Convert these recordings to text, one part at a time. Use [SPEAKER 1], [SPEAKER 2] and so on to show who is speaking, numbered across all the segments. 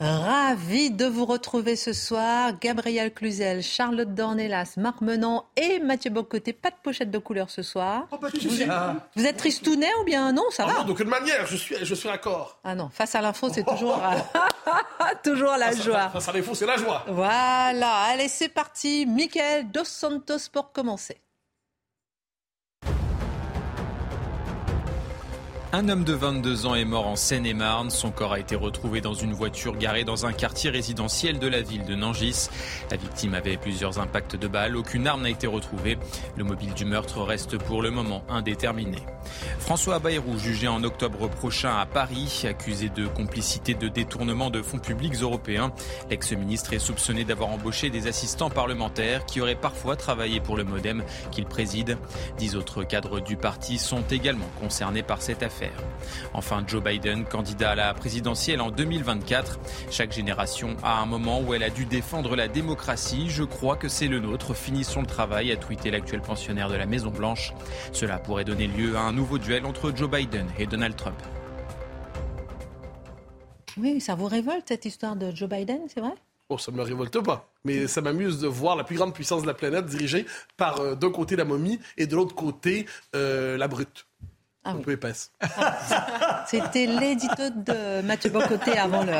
[SPEAKER 1] Ravi de vous retrouver ce soir. Gabriel Cluzel, Charlotte Dornelas, Marc Menant et Mathieu Bocoté. Pas de pochette de couleur ce soir.
[SPEAKER 2] Oh, bah,
[SPEAKER 1] vous, êtes, vous, êtes, tristounet ou bien non Ça
[SPEAKER 2] ah
[SPEAKER 1] va
[SPEAKER 2] non, d'aucune manière, je suis, je suis d'accord.
[SPEAKER 1] Ah non, face à l'info, c'est toujours, toujours la
[SPEAKER 2] face
[SPEAKER 1] joie.
[SPEAKER 2] À, face à l'info, c'est la joie.
[SPEAKER 1] Voilà, allez, c'est parti. Michael Dos Santos pour commencer.
[SPEAKER 3] Un homme de 22 ans est mort en Seine-et-Marne. Son corps a été retrouvé dans une voiture garée dans un quartier résidentiel de la ville de Nangis. La victime avait plusieurs impacts de balles. Aucune arme n'a été retrouvée. Le mobile du meurtre reste pour le moment indéterminé. François Bayrou, jugé en octobre prochain à Paris, accusé de complicité de détournement de fonds publics européens. L'ex-ministre est soupçonné d'avoir embauché des assistants parlementaires qui auraient parfois travaillé pour le Modem qu'il préside. Dix autres cadres du parti sont également concernés par cette affaire. Enfin, Joe Biden, candidat à la présidentielle en 2024. Chaque génération a un moment où elle a dû défendre la démocratie. Je crois que c'est le nôtre. Finissons le travail, a tweeté l'actuel pensionnaire de la Maison-Blanche. Cela pourrait donner lieu à un nouveau duel entre Joe Biden et Donald Trump.
[SPEAKER 1] Oui, ça vous révolte cette histoire de Joe Biden, c'est vrai?
[SPEAKER 2] Oh, ça ne me révolte pas. Mais ça m'amuse de voir la plus grande puissance de la planète dirigée par euh, d'un côté la momie et de l'autre côté euh, la brute.
[SPEAKER 1] Ah
[SPEAKER 2] un
[SPEAKER 1] oui.
[SPEAKER 2] peu épaisse.
[SPEAKER 1] C'était l'édito de Mathieu Bocoté avant le.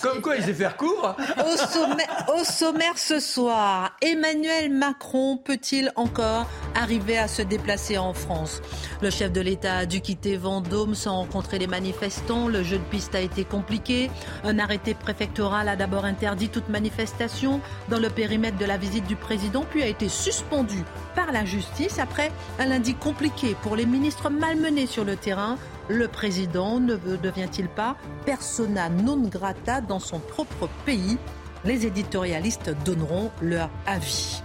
[SPEAKER 4] Comme quoi, il sait faire court.
[SPEAKER 1] Au sommaire, au sommaire ce soir, Emmanuel Macron peut-il encore arriver à se déplacer en France? Le chef de l'État a dû quitter Vendôme sans rencontrer les manifestants. Le jeu de piste a été compliqué. Un arrêté préfectoral a d'abord interdit toute manifestation dans le périmètre de la visite du président, puis a été suspendu par la justice après un lundi compliqué pour les ministres malmenés sur le terrain. Le président ne devient-il pas persona non grata dans son propre pays? Les éditorialistes donneront leur avis.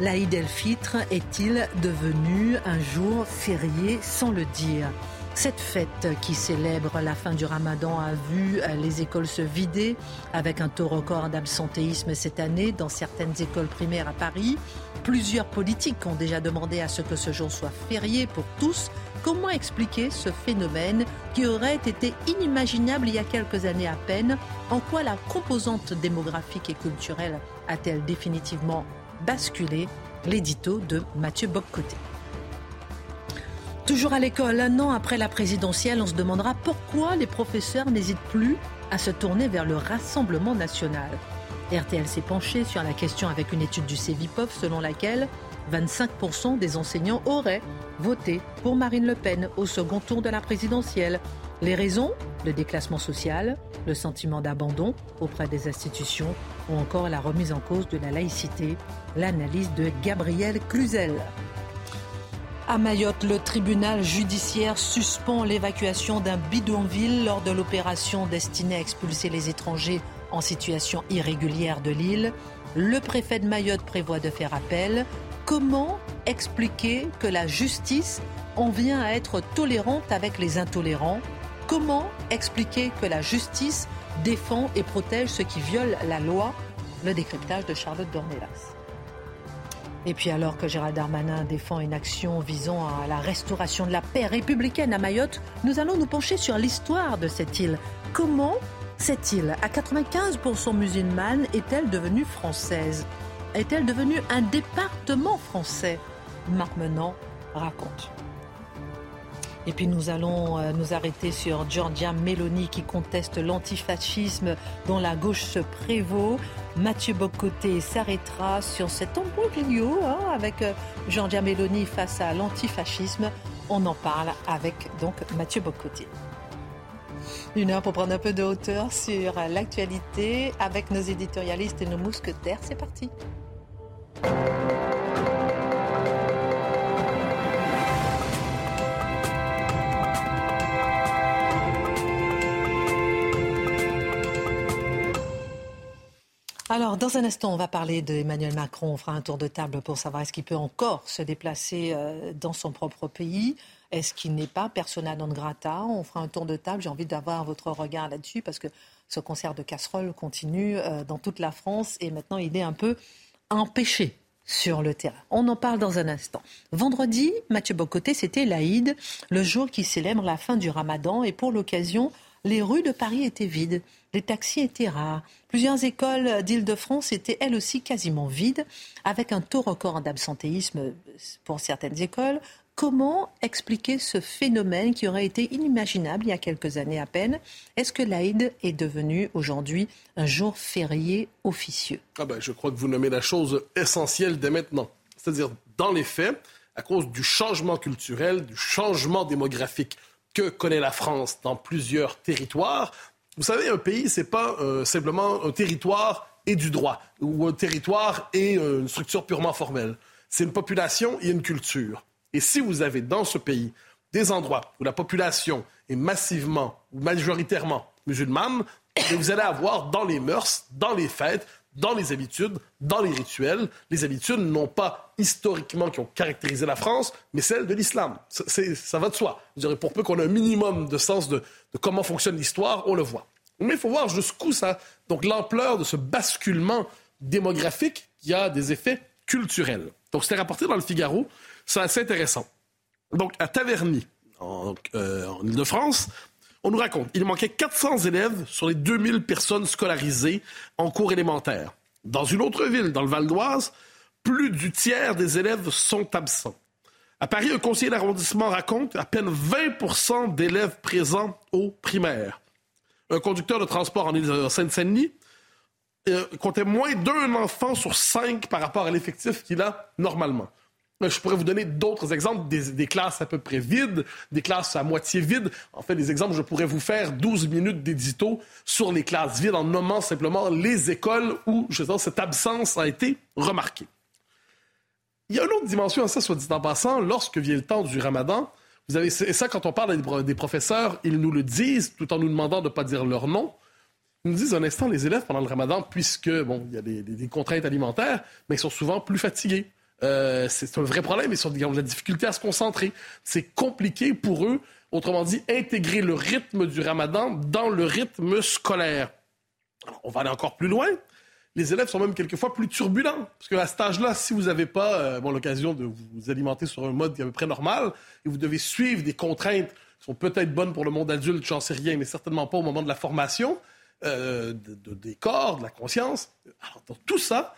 [SPEAKER 1] L'Aïd el-Fitr est-il devenu un jour férié sans le dire? Cette fête qui célèbre la fin du ramadan a vu les écoles se vider avec un taux record d'absentéisme cette année dans certaines écoles primaires à Paris. Plusieurs politiques ont déjà demandé à ce que ce jour soit férié pour tous. Comment expliquer ce phénomène qui aurait été inimaginable il y a quelques années à peine? En quoi la composante démographique et culturelle a-t-elle définitivement basculé? L'édito de Mathieu Boccoté. Toujours à l'école, un an après la présidentielle, on se demandera pourquoi les professeurs n'hésitent plus à se tourner vers le Rassemblement national. RTL s'est penché sur la question avec une étude du CEVIPOF selon laquelle 25% des enseignants auraient voté pour Marine Le Pen au second tour de la présidentielle. Les raisons? Le déclassement social, le sentiment d'abandon auprès des institutions ou encore la remise en cause de la laïcité. L'analyse de Gabriel Cluzel. À Mayotte, le tribunal judiciaire suspend l'évacuation d'un bidonville lors de l'opération destinée à expulser les étrangers en situation irrégulière de l'île. Le préfet de Mayotte prévoit de faire appel. Comment expliquer que la justice en vient à être tolérante avec les intolérants? Comment expliquer que la justice défend et protège ceux qui violent la loi? Le décryptage de Charlotte Dornelas. Et puis alors que Gérald Darmanin défend une action visant à la restauration de la paix républicaine à Mayotte, nous allons nous pencher sur l'histoire de cette île. Comment cette île, à 95% musulmane, est-elle devenue française? Est-elle devenue un département français Marc Menant raconte. Et puis nous allons euh, nous arrêter sur Giorgia Meloni qui conteste l'antifascisme dont la gauche se prévaut. Mathieu Bocoté s'arrêtera sur cet embrouillio hein, avec euh, Giorgia Meloni face à l'antifascisme. On en parle avec donc Mathieu Bocoté. Une heure pour prendre un peu de hauteur sur l'actualité avec nos éditorialistes et nos mousquetaires. C'est parti. Alors, dans un instant, on va parler d'Emmanuel Macron. On fera un tour de table pour savoir est-ce qu'il peut encore se déplacer euh, dans son propre pays. Est-ce qu'il n'est pas persona non grata? On fera un tour de table. J'ai envie d'avoir votre regard là-dessus parce que ce concert de casseroles continue euh, dans toute la France et maintenant il est un peu empêché sur le terrain. On en parle dans un instant. Vendredi, Mathieu Bocoté, c'était l'Aïd, le jour qui célèbre la fin du ramadan et pour l'occasion, les rues de Paris étaient vides. Les taxis étaient rares. Plusieurs écoles d'Île-de-France étaient elles aussi quasiment vides, avec un taux record d'absentéisme pour certaines écoles. Comment expliquer ce phénomène qui aurait été inimaginable il y a quelques années à peine? Est-ce que l'Aïd est devenu aujourd'hui un jour férié officieux?
[SPEAKER 2] Ah ben, Je crois que vous nommez la chose essentielle dès maintenant. C'est-à-dire, dans les faits, à cause du changement culturel, du changement démographique que connaît la France dans plusieurs territoires, vous savez, un pays, c'est pas euh, simplement un territoire et du droit, ou un territoire et euh, une structure purement formelle. C'est une population et une culture. Et si vous avez dans ce pays des endroits où la population est massivement ou majoritairement musulmane, vous allez avoir dans les mœurs, dans les fêtes, dans les habitudes, dans les rituels, les habitudes non pas historiquement qui ont caractérisé la France, mais celles de l'islam. Ça va de soi. Vous direz, pour peu qu'on ait un minimum de sens de, comment fonctionne l'histoire, on le voit. Mais il faut voir jusqu'où ça. Donc l'ampleur de ce basculement démographique qui a des effets culturels. Donc c'était rapporté dans le Figaro. C'est assez intéressant. Donc à Taverny, en, euh, en Ile-de-France, on nous raconte, il manquait 400 élèves sur les 2000 personnes scolarisées en cours élémentaire. Dans une autre ville, dans le Val d'Oise, plus du tiers des élèves sont absents. À Paris, un conseiller d'arrondissement raconte à peine 20% d'élèves présents au primaire. Un conducteur de transport en Seine-Saint-Denis euh, comptait moins d'un enfant sur cinq par rapport à l'effectif qu'il a normalement. Je pourrais vous donner d'autres exemples, des, classes à peu près vides, des classes à moitié vides. En fait, des exemples, je pourrais vous faire 12 minutes d'édito sur les classes vides en nommant simplement les écoles où, je veux cette absence a été remarquée. Il y a une autre dimension à ça, soit dit en passant, lorsque vient le temps du ramadan, vous avez ça quand on parle des professeurs, ils nous le disent tout en nous demandant de ne pas dire leur nom. Ils nous disent un instant, les élèves pendant le ramadan, puisque, bon, il y a des, des contraintes alimentaires, mais ils sont souvent plus fatigués. Euh, c'est un vrai problème. Ils, ont de la difficulté à se concentrer. C'est compliqué pour eux, autrement dit, intégrer le rythme du ramadan dans le rythme scolaire. on va aller encore plus loin. Les élèves sont même quelquefois plus turbulents. Parce qu'à cet âge-là, si vous n'avez pas euh, l'occasion de vous alimenter sur un mode qui est à peu près normal, et vous devez suivre des contraintes qui sont peut-être bonnes pour le monde adulte, j'en sais rien, mais certainement pas au moment de la formation, euh, des corps, de la conscience. Alors, tout ça,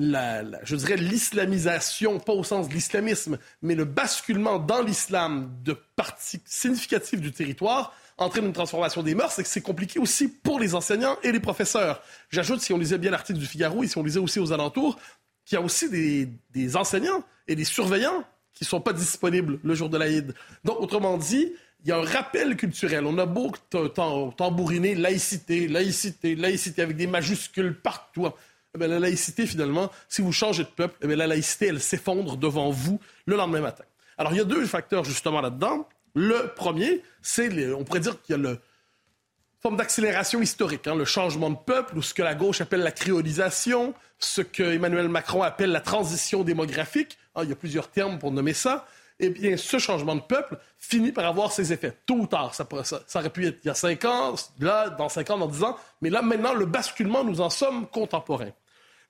[SPEAKER 2] je dirais, l'islamisation, pas au sens de l'islamisme, mais le basculement dans l'islam de parties significatives du territoire entraîne une transformation des mœurs, c'est que c'est compliqué aussi pour les enseignants et les professeurs. J'ajoute, si on lisait bien l'article du Figaro et si on lisait aussi aux alentours, qu'il y a aussi des, enseignants et des surveillants qui ne sont pas disponibles le jour de l'Aïd. Donc, autrement dit, il y a un rappel culturel. On a beau tambouriner laïcité, laïcité, laïcité avec des majuscules partout. Eh la laïcité, finalement, si vous changez de peuple, eh la laïcité, elle s'effondre devant vous le lendemain matin. Alors, il y a deux facteurs, justement, là-dedans. Le premier, c'est, on pourrait dire qu'il y a une forme d'accélération historique, hein, le changement de peuple, ou ce que la gauche appelle la créolisation, ce que Emmanuel Macron appelle la transition démographique. Ah, il y a plusieurs termes pour nommer ça eh bien, ce changement de peuple finit par avoir ses effets. Tôt ou tard, ça, aurait pu être il y a cinq ans, là, dans cinq ans, dans dix ans, mais là, maintenant, le basculement, nous en sommes contemporains.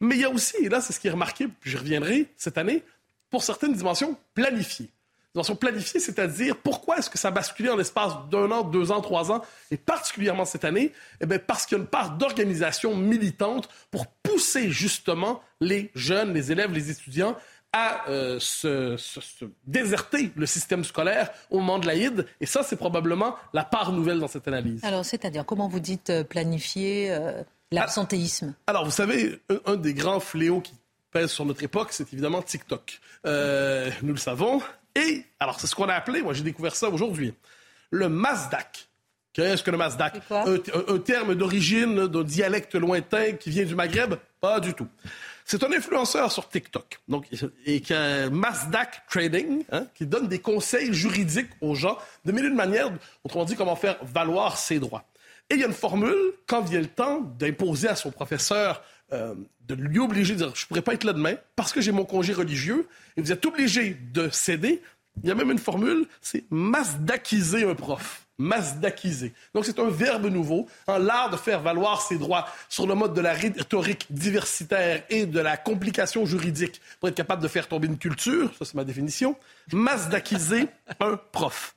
[SPEAKER 2] Mais il y a aussi, et là, c'est ce qui est remarqué, puis je reviendrai cette année, pour certaines dimensions planifiées. Dimensions planifiées, c'est-à-dire pourquoi est-ce que ça a basculé en l'espace d'un an, deux ans, trois ans, et particulièrement cette année? Eh bien, parce qu'il y a une part d'organisation militante pour pousser justement les jeunes, les élèves, les étudiants à euh, se, déserter le système scolaire au moment de l'Aïd. Et ça, c'est probablement la part nouvelle dans cette analyse.
[SPEAKER 1] Alors, c'est-à-dire, comment vous dites euh, planifier euh, l'absentéisme
[SPEAKER 2] Alors, vous savez, un, des grands fléaux qui pèse sur notre époque, c'est évidemment TikTok. nous le savons. Et, alors, c'est ce qu'on a appelé, moi j'ai découvert ça aujourd'hui, le Mazdak. Qu'est-ce que le Mazdak? Un, un, terme d'origine d'un dialecte lointain qui vient du Maghreb? Pas du tout. C'est un influenceur sur TikTok. Donc, et que Masdak Trading, hein, qui donne des conseils juridiques aux gens de mille manières, autrement dit, comment faire valoir ses droits. Et il y a une formule, quand vient le temps d'imposer à son professeur euh, de lui obliger de dire je ne pourrais pas être là demain parce que j'ai mon congé religieux, et vous êtes obligé de céder. Il y a même une formule, c'est masdakiser un prof masdakiser. Donc c'est un verbe nouveau, l'art de faire valoir ses droits sur le mode de la rhétorique diversitaire et de la complication juridique pour être capable de faire tomber une culture, ça c'est ma définition, masdakiser un prof.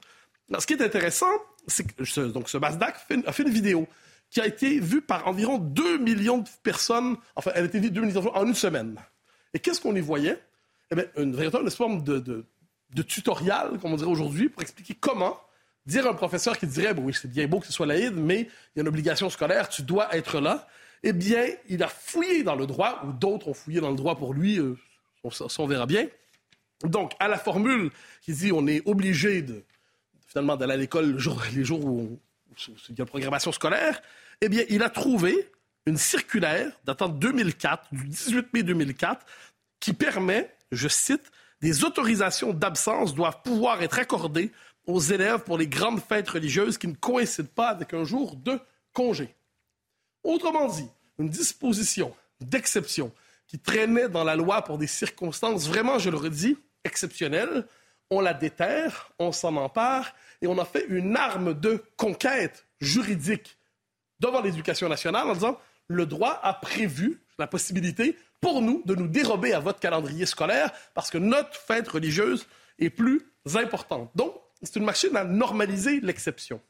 [SPEAKER 2] Alors, ce qui est intéressant, ce, donc ce Masdak a fait une vidéo qui a été vue par environ 2 millions de personnes, enfin elle a été vue 2 millions de personnes en une semaine. Et qu'est-ce qu'on y voyait? Eh bien, une véritable forme de, tutoriel, comme on dirait aujourd'hui, pour expliquer comment dire à un professeur qui dirait, oui, c'est bien beau que ce soit laïde, mais il y a une obligation scolaire, tu dois être là, eh bien, il a fouillé dans le droit, ou d'autres ont fouillé dans le droit pour lui, euh, ça, on verra bien. Donc, à la formule qui dit on est obligé de, finalement d'aller à l'école les jours où, il y a une programmation scolaire, eh bien, il a trouvé une circulaire datant de 2004, du 18 mai 2004, qui permet, je cite, des autorisations d'absence doivent pouvoir être accordées aux élèves pour les grandes fêtes religieuses qui ne coïncident pas avec un jour de congé. Autrement dit, une disposition d'exception qui traînait dans la loi pour des circonstances vraiment, je le redis, exceptionnelles, on la déterre, on s'en empare et on a fait une arme de conquête juridique devant l'éducation nationale en disant le droit a prévu la possibilité pour nous de nous dérober à votre calendrier scolaire parce que notre fête religieuse est plus importante. Donc, c'est une machine à normaliser l'exception.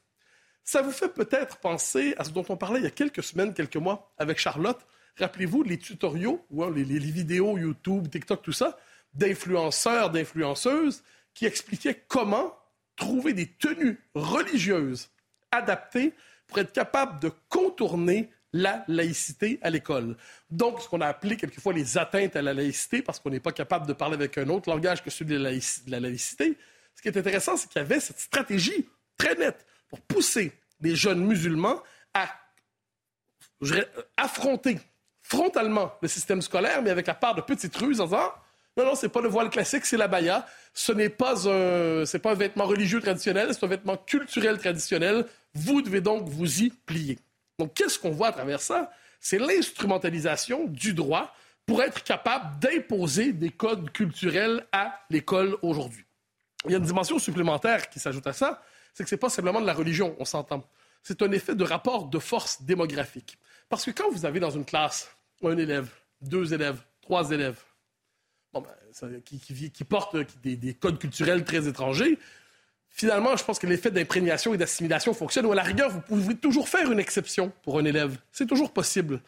[SPEAKER 2] Ça vous fait peut-être penser à ce dont on parlait il y a quelques semaines, quelques mois avec Charlotte. Rappelez-vous les tutoriaux, ou les, les, vidéos YouTube, TikTok, tout ça, d'influenceurs, d'influenceuses qui expliquaient comment trouver des tenues religieuses adaptées pour être capable de contourner la laïcité à l'école. Donc, ce qu'on a appelé quelquefois les atteintes à la laïcité, parce qu'on n'est pas capable de parler avec un autre langage que celui de la laïcité, ce qui est intéressant, c'est qu'il y avait cette stratégie très nette pour pousser les jeunes musulmans à affronter frontalement le système scolaire, mais avec la part de petites ruses en disant non, non, c'est pas le voile classique, c'est la baya. Ce n'est pas un, c'est pas un vêtement religieux traditionnel, c'est un vêtement culturel traditionnel. Vous devez donc vous y plier. Donc, qu'est-ce qu'on voit à travers ça? C'est l'instrumentalisation du droit pour être capable d'imposer des codes culturels à l'école aujourd'hui. Il y a une dimension supplémentaire qui s'ajoute à ça, c'est que ce n'est pas simplement de la religion, on s'entend. C'est un effet de rapport de force démographique. Parce que quand vous avez dans une classe un élève, deux élèves, trois élèves, ben, qui, portent des, codes culturels très étrangers, finalement, je pense que l'effet d'imprégnation et d'assimilation fonctionne, ou à la rigueur, vous pouvez toujours faire une exception pour un élève. C'est toujours possible.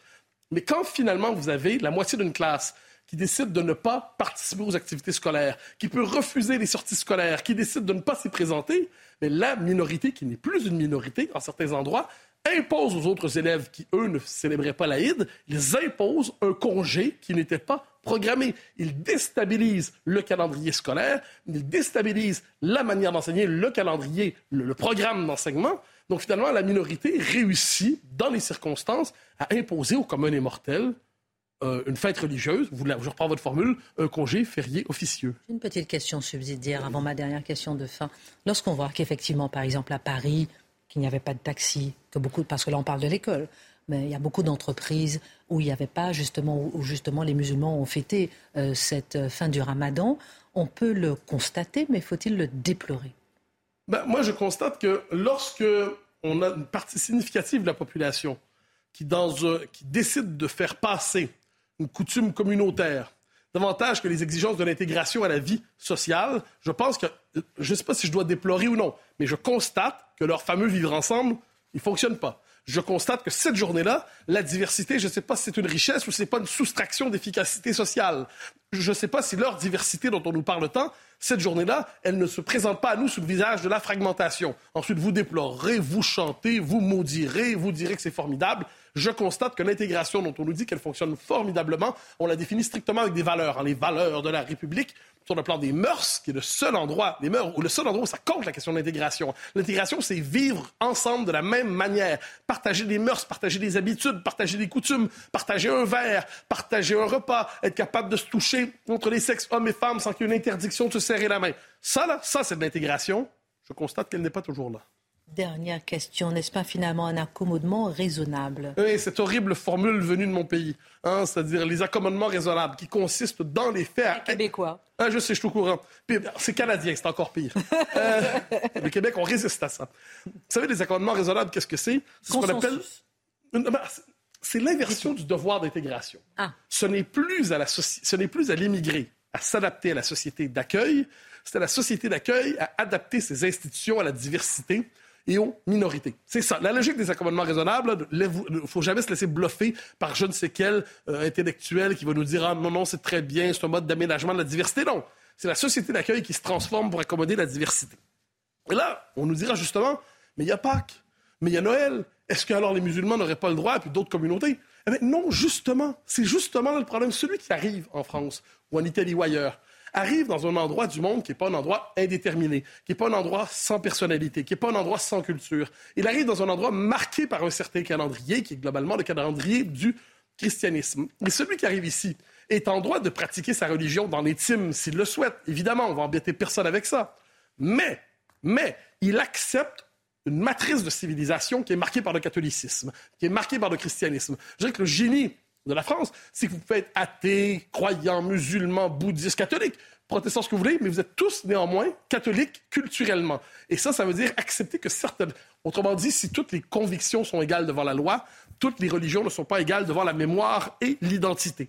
[SPEAKER 2] Mais quand finalement vous avez la moitié d'une classe qui décide de ne pas participer aux activités scolaires, qui peut refuser les sorties scolaires, qui décide de ne pas s'y présenter, mais la minorité, qui n'est plus une minorité en certains endroits, impose aux autres élèves qui, eux, ne célébraient pas l'Aïd, ils imposent un congé qui n'était pas programmé. Ils déstabilisent le calendrier scolaire, ils déstabilisent la manière d'enseigner, le calendrier, le programme d'enseignement. Donc finalement, la minorité réussit, dans les circonstances, à imposer au commun mortel euh, une fête religieuse, vous, je reprends votre formule, un congé férié officieux.
[SPEAKER 1] Une petite question subsidiaire avant ma dernière question de fin. Lorsqu'on voit qu'effectivement, par exemple, à Paris, qu'il n'y avait pas de taxi, que beaucoup, parce que là on parle de l'école, mais il y a beaucoup d'entreprises où il n'y avait pas justement, où justement les musulmans ont fêté euh, cette fin du ramadan, on peut le constater, mais faut-il le déplorer?
[SPEAKER 2] Ben, Moi, je constate que lorsque on a une partie significative de la population qui, dans, qui décide de faire passer une coutume communautaire, davantage que les exigences de l'intégration à la vie sociale, je pense que, je ne sais pas si je dois déplorer ou non, mais je constate que leur fameux vivre ensemble, il ne fonctionne pas. Je constate que cette journée-là, la diversité, je ne sais pas si c'est une richesse ou si ce n'est pas une soustraction d'efficacité sociale. Je ne sais pas si leur diversité dont on nous parle tant, cette journée-là, elle ne se présente pas à nous sous le visage de la fragmentation. Ensuite, vous déplorerez, vous chantez, vous maudirez, vous direz que c'est formidable. Je constate que l'intégration dont on nous dit qu'elle fonctionne formidablement, on la définit strictement avec des valeurs, hein, les valeurs de la République sur le plan des mœurs, qui est le seul endroit, les mœurs, ou le seul endroit où ça compte la question de l'intégration. L'intégration, c'est vivre ensemble de la même manière, partager des mœurs, partager des habitudes, partager des coutumes, partager un verre, partager un repas, être capable de se toucher entre les sexes hommes et femmes sans qu'il y ait une interdiction de se serrer la main. Ça, là, ça, c'est de l'intégration. Je constate qu'elle n'est pas toujours là.
[SPEAKER 1] Dernière question, n'est-ce pas finalement un accommodement raisonnable?
[SPEAKER 2] Oui, cette horrible formule venue de mon pays, hein, c'est-à-dire les accommodements raisonnables qui consistent dans les faits à...
[SPEAKER 1] Québécois.
[SPEAKER 2] Ah, je sais, je suis au courant. C'est canadien, c'est encore pire. euh, le Québec, on résiste à ça. Vous savez, les accommodements raisonnables, qu'est-ce que c'est?
[SPEAKER 1] C'est ce qu'on appelle...
[SPEAKER 2] C'est l'inversion du devoir d'intégration. Ah. Ce n'est plus à la ce n'est plus à l'immigré à s'adapter à la société d'accueil, c'est à la société d'accueil à adapter ses institutions à la diversité et aux minorités. C'est ça. La logique des accommodements raisonnables, il ne faut jamais se laisser bluffer par je ne sais quel euh, intellectuel qui va nous dire Ah non, non, c'est très bien, c'est un mode d'aménagement de la diversité. Non. C'est la société d'accueil qui se transforme pour accommoder la diversité. Et là, on nous dira justement Mais il y a Pâques, mais il y a Noël. Est-ce que alors les musulmans n'auraient pas le droit, puis d'autres communautés? Eh bien, Non, justement. C'est justement le problème. Celui qui arrive en France ou en Italie ou ailleurs, arrive dans un endroit du monde qui n'est pas un endroit indéterminé, qui n'est pas un endroit sans personnalité, qui n'est pas un endroit sans culture. Il arrive dans un endroit marqué par un certain calendrier, qui est globalement le calendrier du christianisme. Et celui qui arrive ici est en droit de pratiquer sa religion dans l'intime s'il le souhaite. Évidemment, on va embêter personne avec ça. Mais, mais, il accepte une matrice de civilisation qui est marquée par le catholicisme, qui est marquée par le christianisme. Je dirais que le génie de la France, c'est que vous pouvez être athée, croyant, musulman, bouddhiste, catholique, protestant, ce que vous voulez, mais vous êtes tous néanmoins catholiques culturellement. Et ça, ça veut dire accepter que certaines... Autrement dit, si toutes les convictions sont égales devant la loi, toutes les religions ne sont pas égales devant la mémoire et l'identité.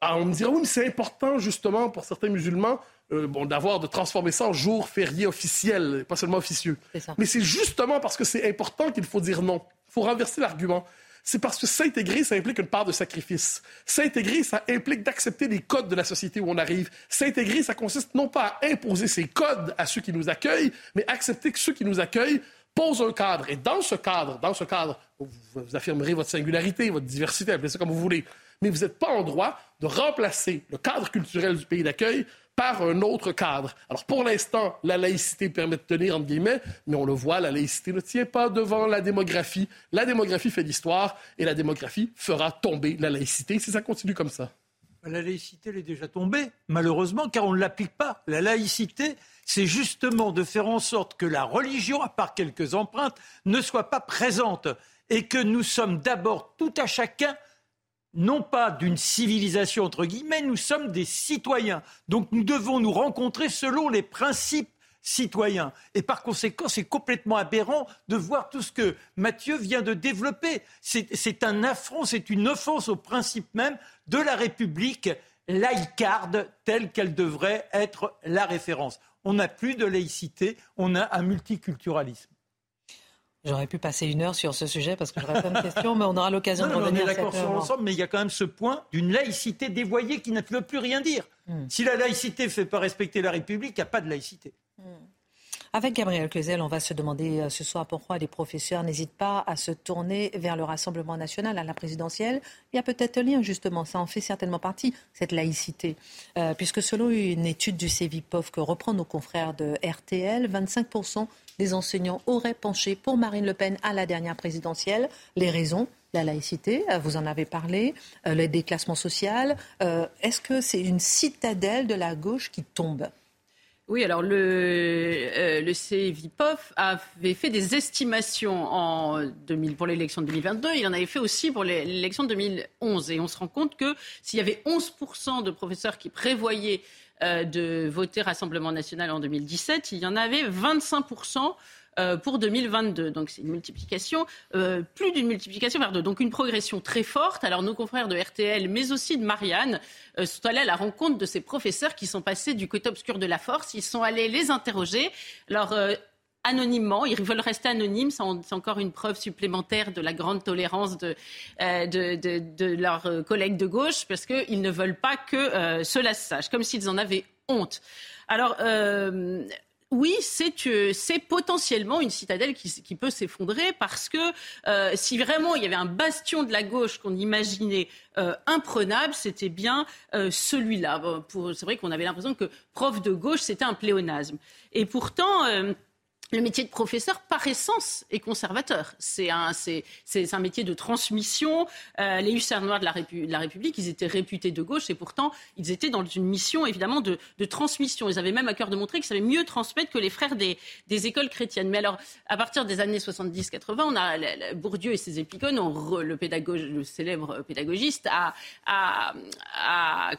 [SPEAKER 2] Alors on me dira, oui, mais c'est important justement pour certains musulmans euh, bon, d'avoir, de transformer ça en jour férié officiel, pas seulement officieux. Mais c'est justement parce que c'est important qu'il faut dire non. Il faut renverser l'argument c'est parce que s'intégrer, ça implique une part de sacrifice. S'intégrer, ça implique d'accepter les codes de la société où on arrive. S'intégrer, ça consiste non pas à imposer ces codes à ceux qui nous accueillent, mais accepter que ceux qui nous accueillent posent un cadre. Et dans ce cadre, dans ce cadre, vous affirmerez votre singularité, votre diversité, appelez ça comme vous voulez. Mais vous n'êtes pas en droit de remplacer le cadre culturel du pays d'accueil par un autre cadre. Alors pour l'instant, la laïcité permet de tenir, entre guillemets, mais on le voit, la laïcité ne tient pas devant la démographie. La démographie fait l'histoire et la démographie fera tomber la laïcité si ça continue comme ça.
[SPEAKER 4] La laïcité, elle est déjà tombée, malheureusement, car on ne l'applique pas. La laïcité, c'est justement de faire en sorte que la religion, à part quelques empreintes, ne soit pas présente et que nous sommes d'abord tout à chacun non pas d'une civilisation, entre guillemets, nous sommes des citoyens. Donc nous devons nous rencontrer selon les principes citoyens. Et par conséquent, c'est complètement aberrant de voir tout ce que Mathieu vient de développer. C'est un affront, c'est une offense au principe même de la République laïcarde telle qu'elle devrait être la référence. On n'a plus de laïcité, on a un multiculturalisme.
[SPEAKER 1] J'aurais pu passer une heure sur ce sujet parce que j'aurais plein de questions, mais on aura l'occasion de revenir.
[SPEAKER 4] On est d'accord sur l'ensemble, mais il y a quand même ce point d'une laïcité dévoyée qui ne veut plus rien dire. Hmm. Si la laïcité ne fait pas respecter la République, il n'y a pas de laïcité. Hmm.
[SPEAKER 1] Avec Gabriel Cluzel, on va se demander euh, ce soir pourquoi les professeurs n'hésitent pas à se tourner vers le Rassemblement national, à la présidentielle. Il y a peut-être un lien, justement, ça en fait certainement partie, cette laïcité. Euh, puisque selon une étude du CEVIPOF que reprend nos confrères de RTL, 25% des enseignants auraient penché pour Marine Le Pen à la dernière présidentielle. Les raisons la laïcité, euh, vous en avez parlé, le déclassement social. Est-ce que c'est une citadelle de la gauche qui tombe?
[SPEAKER 5] Oui, alors le, euh, avait fait des estimations en 2000, pour l'élection de 2022. Il en avait fait aussi pour l'élection de 2011. Et on se rend compte que s'il y avait 11% de professeurs qui prévoyaient euh, de voter Rassemblement national en 2017, il y en avait 25% euh, pour 2022. Donc c'est une multiplication, euh, plus d'une multiplication deux. Donc une progression très forte. Alors nos confrères de RTL, mais aussi de Marianne, euh, sont allés à la rencontre de ces professeurs qui sont passés du côté obscur de la force. Ils sont allés les interroger. Alors anonymement. Ils veulent rester anonymes. C'est encore une preuve supplémentaire de la grande tolérance de, euh, leurs euh, collègues de gauche, parce qu'ils ne veulent pas que euh, cela se sache, comme s'ils en avaient honte. Alors, oui, c'est potentiellement une citadelle qui, peut s'effondrer parce que si vraiment il y avait un bastion de la gauche qu'on imaginait imprenable, c'était bien celui-là. c'est vrai qu'on avait l'impression que prof de gauche, c'était un pléonasme. Et pourtant le métier de professeur, par essence, est conservateur. C'est un, métier de transmission. Euh, les hussards noirs de la, République, ils étaient réputés de gauche et pourtant, ils étaient dans une mission, évidemment, de, transmission. Ils avaient même à cœur de montrer qu'ils savaient mieux transmettre que les frères des, écoles chrétiennes. Mais alors, à partir des années 70-80, on a Bourdieu et ses épigones, le, célèbre pédagogiste, a,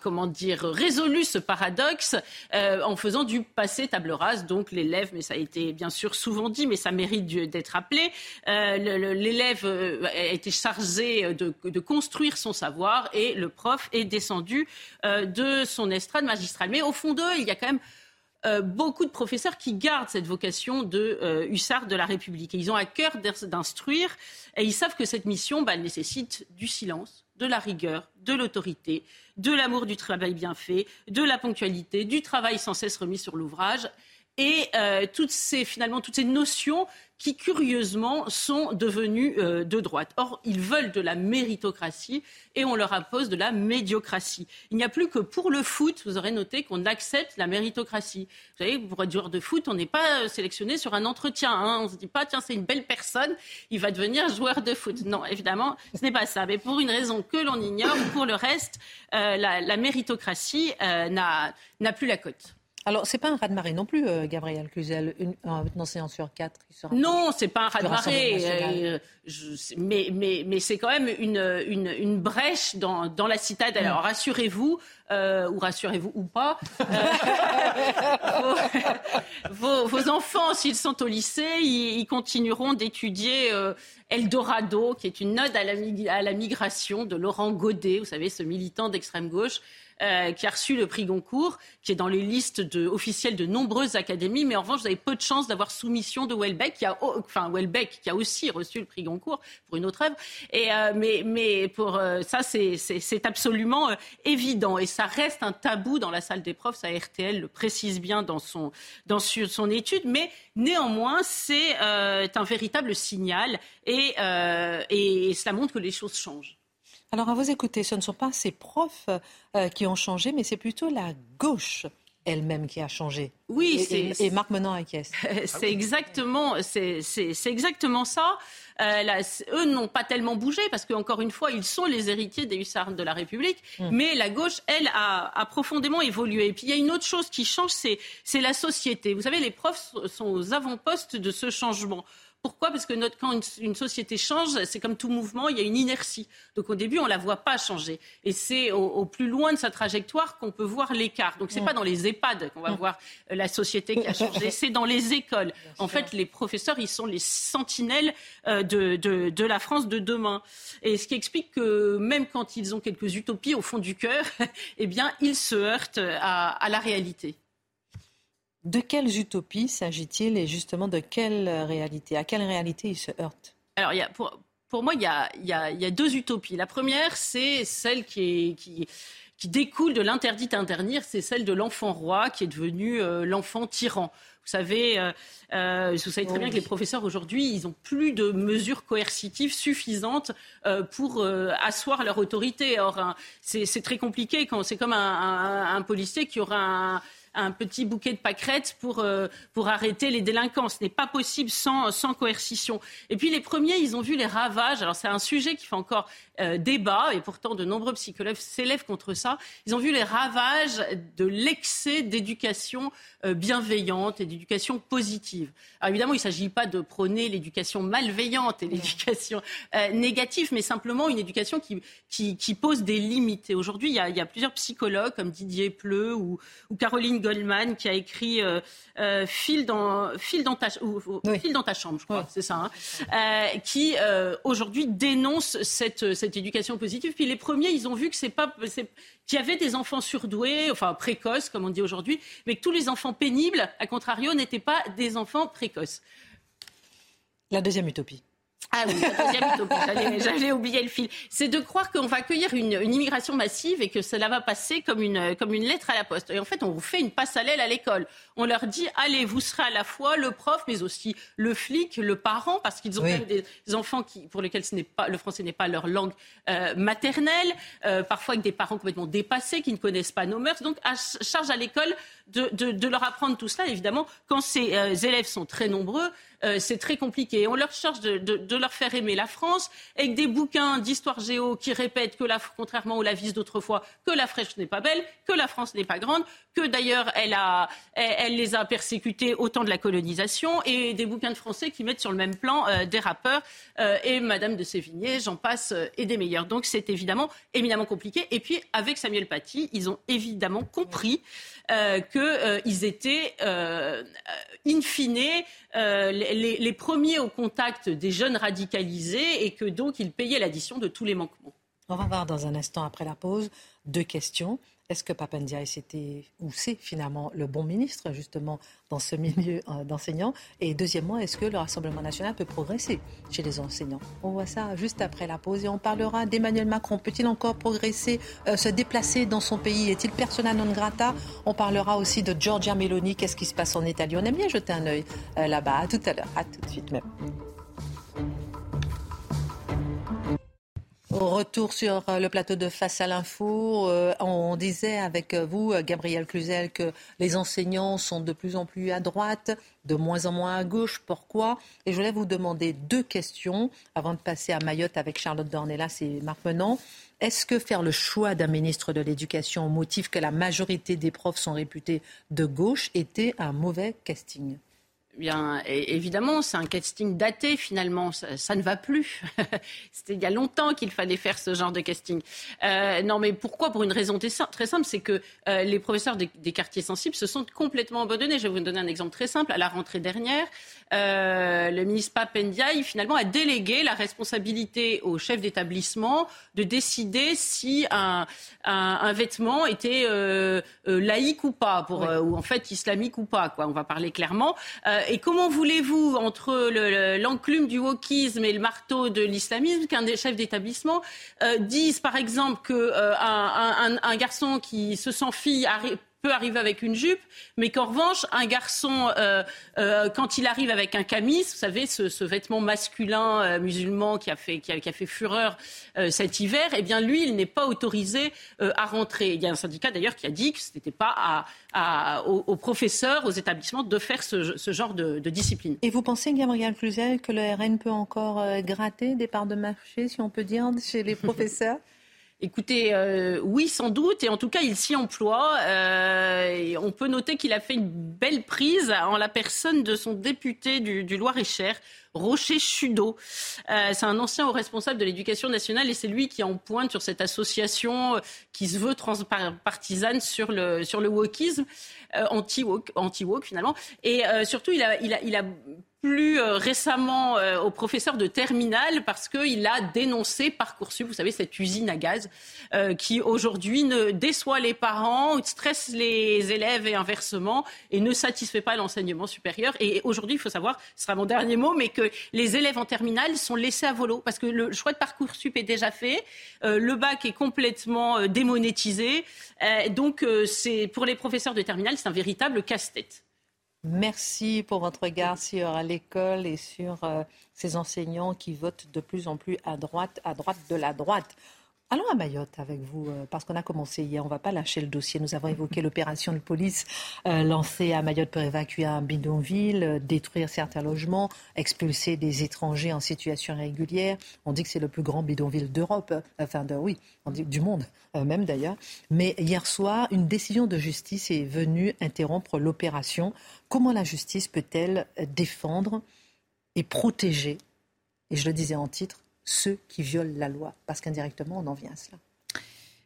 [SPEAKER 5] comment dire, résolu ce paradoxe euh, en faisant du passé table rase. Donc, l'élève, mais ça a été bien sûr souvent dit, mais ça mérite d'être appelé. Euh, l'élève euh, a été chargé de, construire son savoir et le prof est descendu euh, de son estrade magistrale. Mais au fond d'eux, il y a quand même beaucoup de professeurs qui gardent cette vocation de hussard de la République. Et ils ont à cœur d'instruire et ils savent que cette mission bah, nécessite du silence, de la rigueur, de l'autorité, de l'amour du travail bien fait, de la ponctualité, du travail sans cesse remis sur l'ouvrage et euh, toutes ces, finalement toutes ces notions qui, curieusement, sont devenues euh, de droite. Or, ils veulent de la méritocratie et on leur impose de la médiocratie. Il n'y a plus que pour le foot, vous aurez noté qu'on accepte la méritocratie. Vous savez, pour être joueur de foot, on n'est pas sélectionné sur un entretien. Hein. On ne se dit pas, tiens, c'est une belle personne, il va devenir joueur de foot. Non, évidemment, ce n'est pas ça. Mais pour une raison que l'on ignore, pour le reste, euh, la, la, méritocratie n'a plus la cote.
[SPEAKER 1] Alors, c'est pas un raz-de-marée non plus, euh, Gabriel Cluzel, une, un enseignant sur quatre.
[SPEAKER 5] Sera non, c'est pas un raz-de-marée, euh, mais, mais, mais c'est quand même une, une, une brèche dans, dans, la citadelle. Alors, rassurez-vous, euh, ou rassurez-vous ou pas, vos, vos, enfants, s'ils sont au lycée, ils, continueront d'étudier Eldorado, qui est une ode à la, migration de Laurent Godet, vous savez, ce militant d'extrême gauche euh, qui a reçu le prix Goncourt, qui est dans les listes officielles de nombreuses académies. Mais en revanche, vous avez peu de chance d'avoir soumission de Welbeck, qui a, aussi reçu le prix Goncourt pour une autre œuvre. Euh, mais, pour euh, ça, c'est absolument évident. Et ça reste un tabou dans la salle des profs. Ça, RTL le précise bien dans son, dans son étude. Mais néanmoins, c'est un véritable signal et, et cela montre que les choses changent.
[SPEAKER 1] Alors à vous écouter, ce ne sont pas ces profs euh, qui ont changé, mais c'est plutôt la gauche elle-même qui a changé.
[SPEAKER 5] Oui,
[SPEAKER 1] et, et, Marc acquiesce.
[SPEAKER 5] C'est exactement, c'est exactement ça. Euh, eux n'ont pas tellement bougé parce qu'encore une fois, ils sont les héritiers des hussards de la République. Mm. Mais la gauche, elle, a, a, profondément évolué. Et puis il y a une autre chose qui change, c'est la société. Vous savez, les profs sont aux avant-postes de ce changement. Pourquoi? Parce que notre, quand une, société change, c'est comme tout mouvement, il y a une inertie. Donc au début, on ne la voit pas changer. Et c'est au, plus loin de sa trajectoire qu'on peut voir l'écart. Donc ce n'est mm. pas dans les EHPAD qu'on va mm. voir euh, la société qui a changé, c'est dans les écoles. en fait, les professeurs, ils sont les sentinelles euh, de, de, la France de demain. Et ce qui explique que même quand ils ont quelques utopies au fond du cœur, eh bien, ils se heurtent à la réalité.
[SPEAKER 1] De quelles utopies s'agit-il et justement de quelle réalité À quelle réalité il se heurte?
[SPEAKER 5] Alors, il y a, pour, pour, moi, il y, a, il, y a, il y, a, deux utopies. La première, c'est celle qui, est, qui, qui découle de l'interdit d'interdire, c'est celle de l'enfant roi qui est devenu euh, l'enfant tyran. Vous savez, euh, euh, vous savez très bien que les professeurs aujourd'hui, ils n'ont plus de mesures coercitives suffisantes euh, pour asseoir leur autorité. Or, hein, c'est très compliqué quand c'est comme un, un, un policier qui aura un un petit bouquet de pâquerettes pour, euh, pour arrêter les délinquants. Ce n'est pas possible sans, sans coercition. Et puis les premiers, ils ont vu les ravages. Alors c'est un sujet qui fait encore euh, débat, et pourtant de nombreux psychologues s'élèvent contre ça. Ils ont vu les ravages de l'excès d'éducation euh, bienveillante et d'éducation positive. Alors évidemment, il ne s'agit pas de prôner l'éducation malveillante et l'éducation négative, mais simplement une éducation qui, qui, pose des limites. Et aujourd'hui, il, il, y a plusieurs psychologues comme Didier Pleu ou, ou Caroline Goldman qui a écrit euh, euh, fil, dans, fil, dans ta, fil dans ta chambre, je crois, c'est ça, hein, qui aujourd'hui dénonce cette, cette éducation positive. Puis les premiers, ils ont vu que c'est pas qu'il y avait des enfants surdoués, enfin précoces, comme on dit aujourd'hui, mais que tous les enfants pénibles, à contrario, n'étaient pas des enfants précoces.
[SPEAKER 1] La deuxième utopie.
[SPEAKER 5] Ah oui, j'allais oublier le fil. C'est de croire qu'on va accueillir une, immigration massive et que cela va passer comme une, comme une lettre à la poste. Et en fait, on vous fait une passerelle à l'école. On leur dit, allez, vous serez à la fois le prof, mais aussi le flic, le parent, parce qu'ils ont des enfants qui, pour lesquels ce pas, le français n'est pas leur langue euh, maternelle, euh, parfois avec des parents complètement dépassés, qui ne connaissent pas nos mœurs. Donc, à charge à l'école de, de, leur apprendre tout cela. Évidemment, quand ces euh, élèves sont très nombreux, euh, c'est très compliqué. On leur charge de, leur faire aimer la France avec des bouquins d'histoire géo qui répètent que, la, contrairement aux lavis d'autrefois, que la fraîche n'est pas belle, que la France n'est pas grande, que d'ailleurs elle, elle, les a persécutés au temps de la colonisation, et des bouquins de français qui mettent sur le même plan euh, des rappeurs euh, et Madame de Sévigné, j'en passe, et des meilleurs. Donc c'est évidemment éminemment compliqué. Et puis avec Samuel Paty, ils ont évidemment compris qu'ils étaient in fine les, les, premiers au contact des jeunes radicalisés et que donc ils payaient l'addition de tous les manquements.
[SPEAKER 1] On va voir dans un instant après la pause deux questions. Est-ce que Papendiaï c'était ou c'est finalement le bon ministre justement dans ce milieu euh, d'enseignants? Et deuxièmement, est-ce que le Rassemblement national peut progresser chez les enseignants? On voit ça juste après la pause et on parlera d'Emmanuel Macron. Peut-il encore progresser, euh, se déplacer dans son pays? Est-il persona non grata? On parlera aussi de Giorgia Meloni. Qu'est-ce qui se passe en Italie? On aime bien jeter un œil euh, là-bas. À tout à l'heure. À tout de suite même. Au retour sur euh, le plateau de Face à l'info, euh, on disait avec vous, euh, Gabriel Cluzel, que les enseignants sont de plus en plus à droite, de moins en moins à gauche. Pourquoi? Et je voulais vous demander deux questions avant de passer à Mayotte avec Charlotte Dornelas et Marc Menant. Est-ce que faire le choix d'un ministre de l'Éducation au motif que la majorité des profs sont réputés de gauche était un mauvais casting?
[SPEAKER 5] Bien, évidemment, c'est un casting daté finalement. Ça, ne va plus. C'était il y a longtemps qu'il fallait faire ce genre de casting. Euh, non, mais pourquoi? Pour une raison très simple, c'est que euh, les professeurs des, quartiers sensibles se sont complètement abandonnés. Je vais vous donner un exemple très simple. À la rentrée dernière, euh, le ministre Papendiaï finalement a délégué la responsabilité au chef d'établissement de décider si un, vêtement était laïque ou pas, pour, ou en fait islamique ou pas. Quoi. On va parler clairement et comment voulez-vous, entre l'enclume du wokisme et le marteau de l'islamisme, qu'un des chefs d'établissement euh, dise, par exemple, qu'un euh, garçon qui se sent fille peut arriver avec une jupe, mais qu'en revanche, un garçon, euh, euh, quand il arrive avec un camis, vous savez, ce, vêtement masculin euh, musulman qui a fait, qui a, fait fureur cet hiver, eh bien lui, il n'est pas autorisé à rentrer. Il y a un syndicat d'ailleurs qui a dit que ce n'était pas à, aux, professeurs, aux établissements de faire ce, genre de, discipline.
[SPEAKER 1] Et vous pensez, Gabriel Cluzel, que le RN peut encore gratter des parts de marché, si on peut dire, chez les professeurs?
[SPEAKER 5] Écoutez, euh, oui, sans doute, et en tout cas, il s'y emploie. Euh, on peut noter qu'il a fait une belle prise en la personne de son député du, Loir-et-Cher, Rocher Chudeau. Euh, c'est un ancien haut responsable de l'éducation nationale et c'est lui qui en pointe sur cette association qui se veut transpartisane sur le, sur le wokisme, anti-woke anti -woke, finalement. Et surtout, il a, il a, il a plus euh, récemment euh, au professeur de terminale parce qu'il a dénoncé Parcoursup, vous savez, cette usine à gaz euh, qui aujourd'hui ne déçoit les parents, stresse les élèves et inversement et ne satisfait pas l'enseignement supérieur. Et aujourd'hui, il faut savoir, ce sera mon dernier mot, mais que les élèves en terminale sont laissés à volo parce que le choix de Parcoursup est déjà fait, le bac est complètement démonétisé. donc, pour les professeurs de terminale, c'est un véritable casse-tête.
[SPEAKER 1] Merci pour votre regard sur l'école et sur euh, ces enseignants qui votent de plus en plus à droite, à droite de la droite. Allons à Mayotte avec vous, euh, parce qu'on a commencé hier. On ne va pas lâcher le dossier. Nous avons évoqué l'opération de police euh, lancée à Mayotte pour évacuer un bidonville, euh, détruire certains logements, expulser des étrangers en situation irrégulière. On dit que c'est le plus grand bidonville d'Europe, enfin de, oui, on dit du monde même d'ailleurs. Mais hier soir, une décision de justice est venue interrompre l'opération. Comment la justice peut-elle défendre et protéger, et je le disais en titre, ceux qui violent la loi Parce qu'indirectement, on en vient à cela.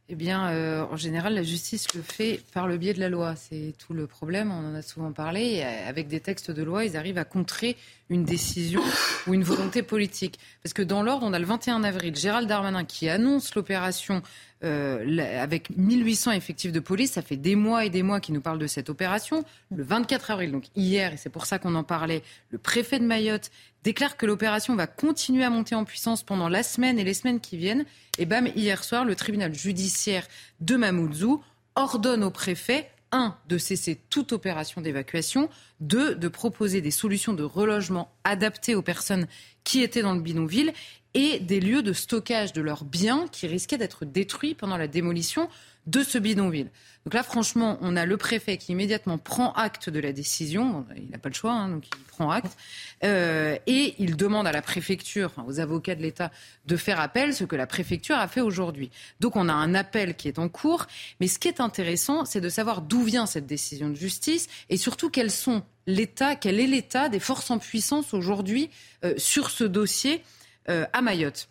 [SPEAKER 6] eh bien, euh, en général, la justice le fait par le biais de la loi. C'est tout le problème. On en a souvent parlé. avec des textes de loi, ils arrivent à contrer une décision ou une volonté politique. Parce que dans l'ordre, on a le 21 avril, Gérald Darmanin qui annonce l'opération euh, avec 1800 effectifs de police. Ça fait des mois et des mois qu'il nous parle de cette opération. Le 24 avril, donc hier, et c'est pour ça qu'on en parlait, le préfet de Mayotte déclare que l'opération va continuer à monter en puissance pendant la semaine et les semaines qui viennent. Et bam, hier soir, le tribunal judiciaire de Mamoudzou ordonne au préfet un, de cesser toute opération d'évacuation, deux, de proposer des solutions de relogement adaptées aux personnes qui étaient dans le bidonville et des lieux de stockage de leurs biens qui risquaient d'être détruits pendant la démolition de ce bidonville. Donc là, franchement, on a le préfet qui immédiatement prend acte de la décision. Il n'a pas le choix, hein, donc il prend acte. Euh, et il demande à la préfecture, aux avocats de l'État, de faire appel, ce que la préfecture a fait aujourd'hui. Donc on a un appel qui est en cours. Mais ce qui est intéressant, c'est de savoir d'où vient cette décision de justice et surtout quels sont l'État, quel est l'État des forces en puissance aujourd'hui euh, sur ce dossier euh, à Mayotte.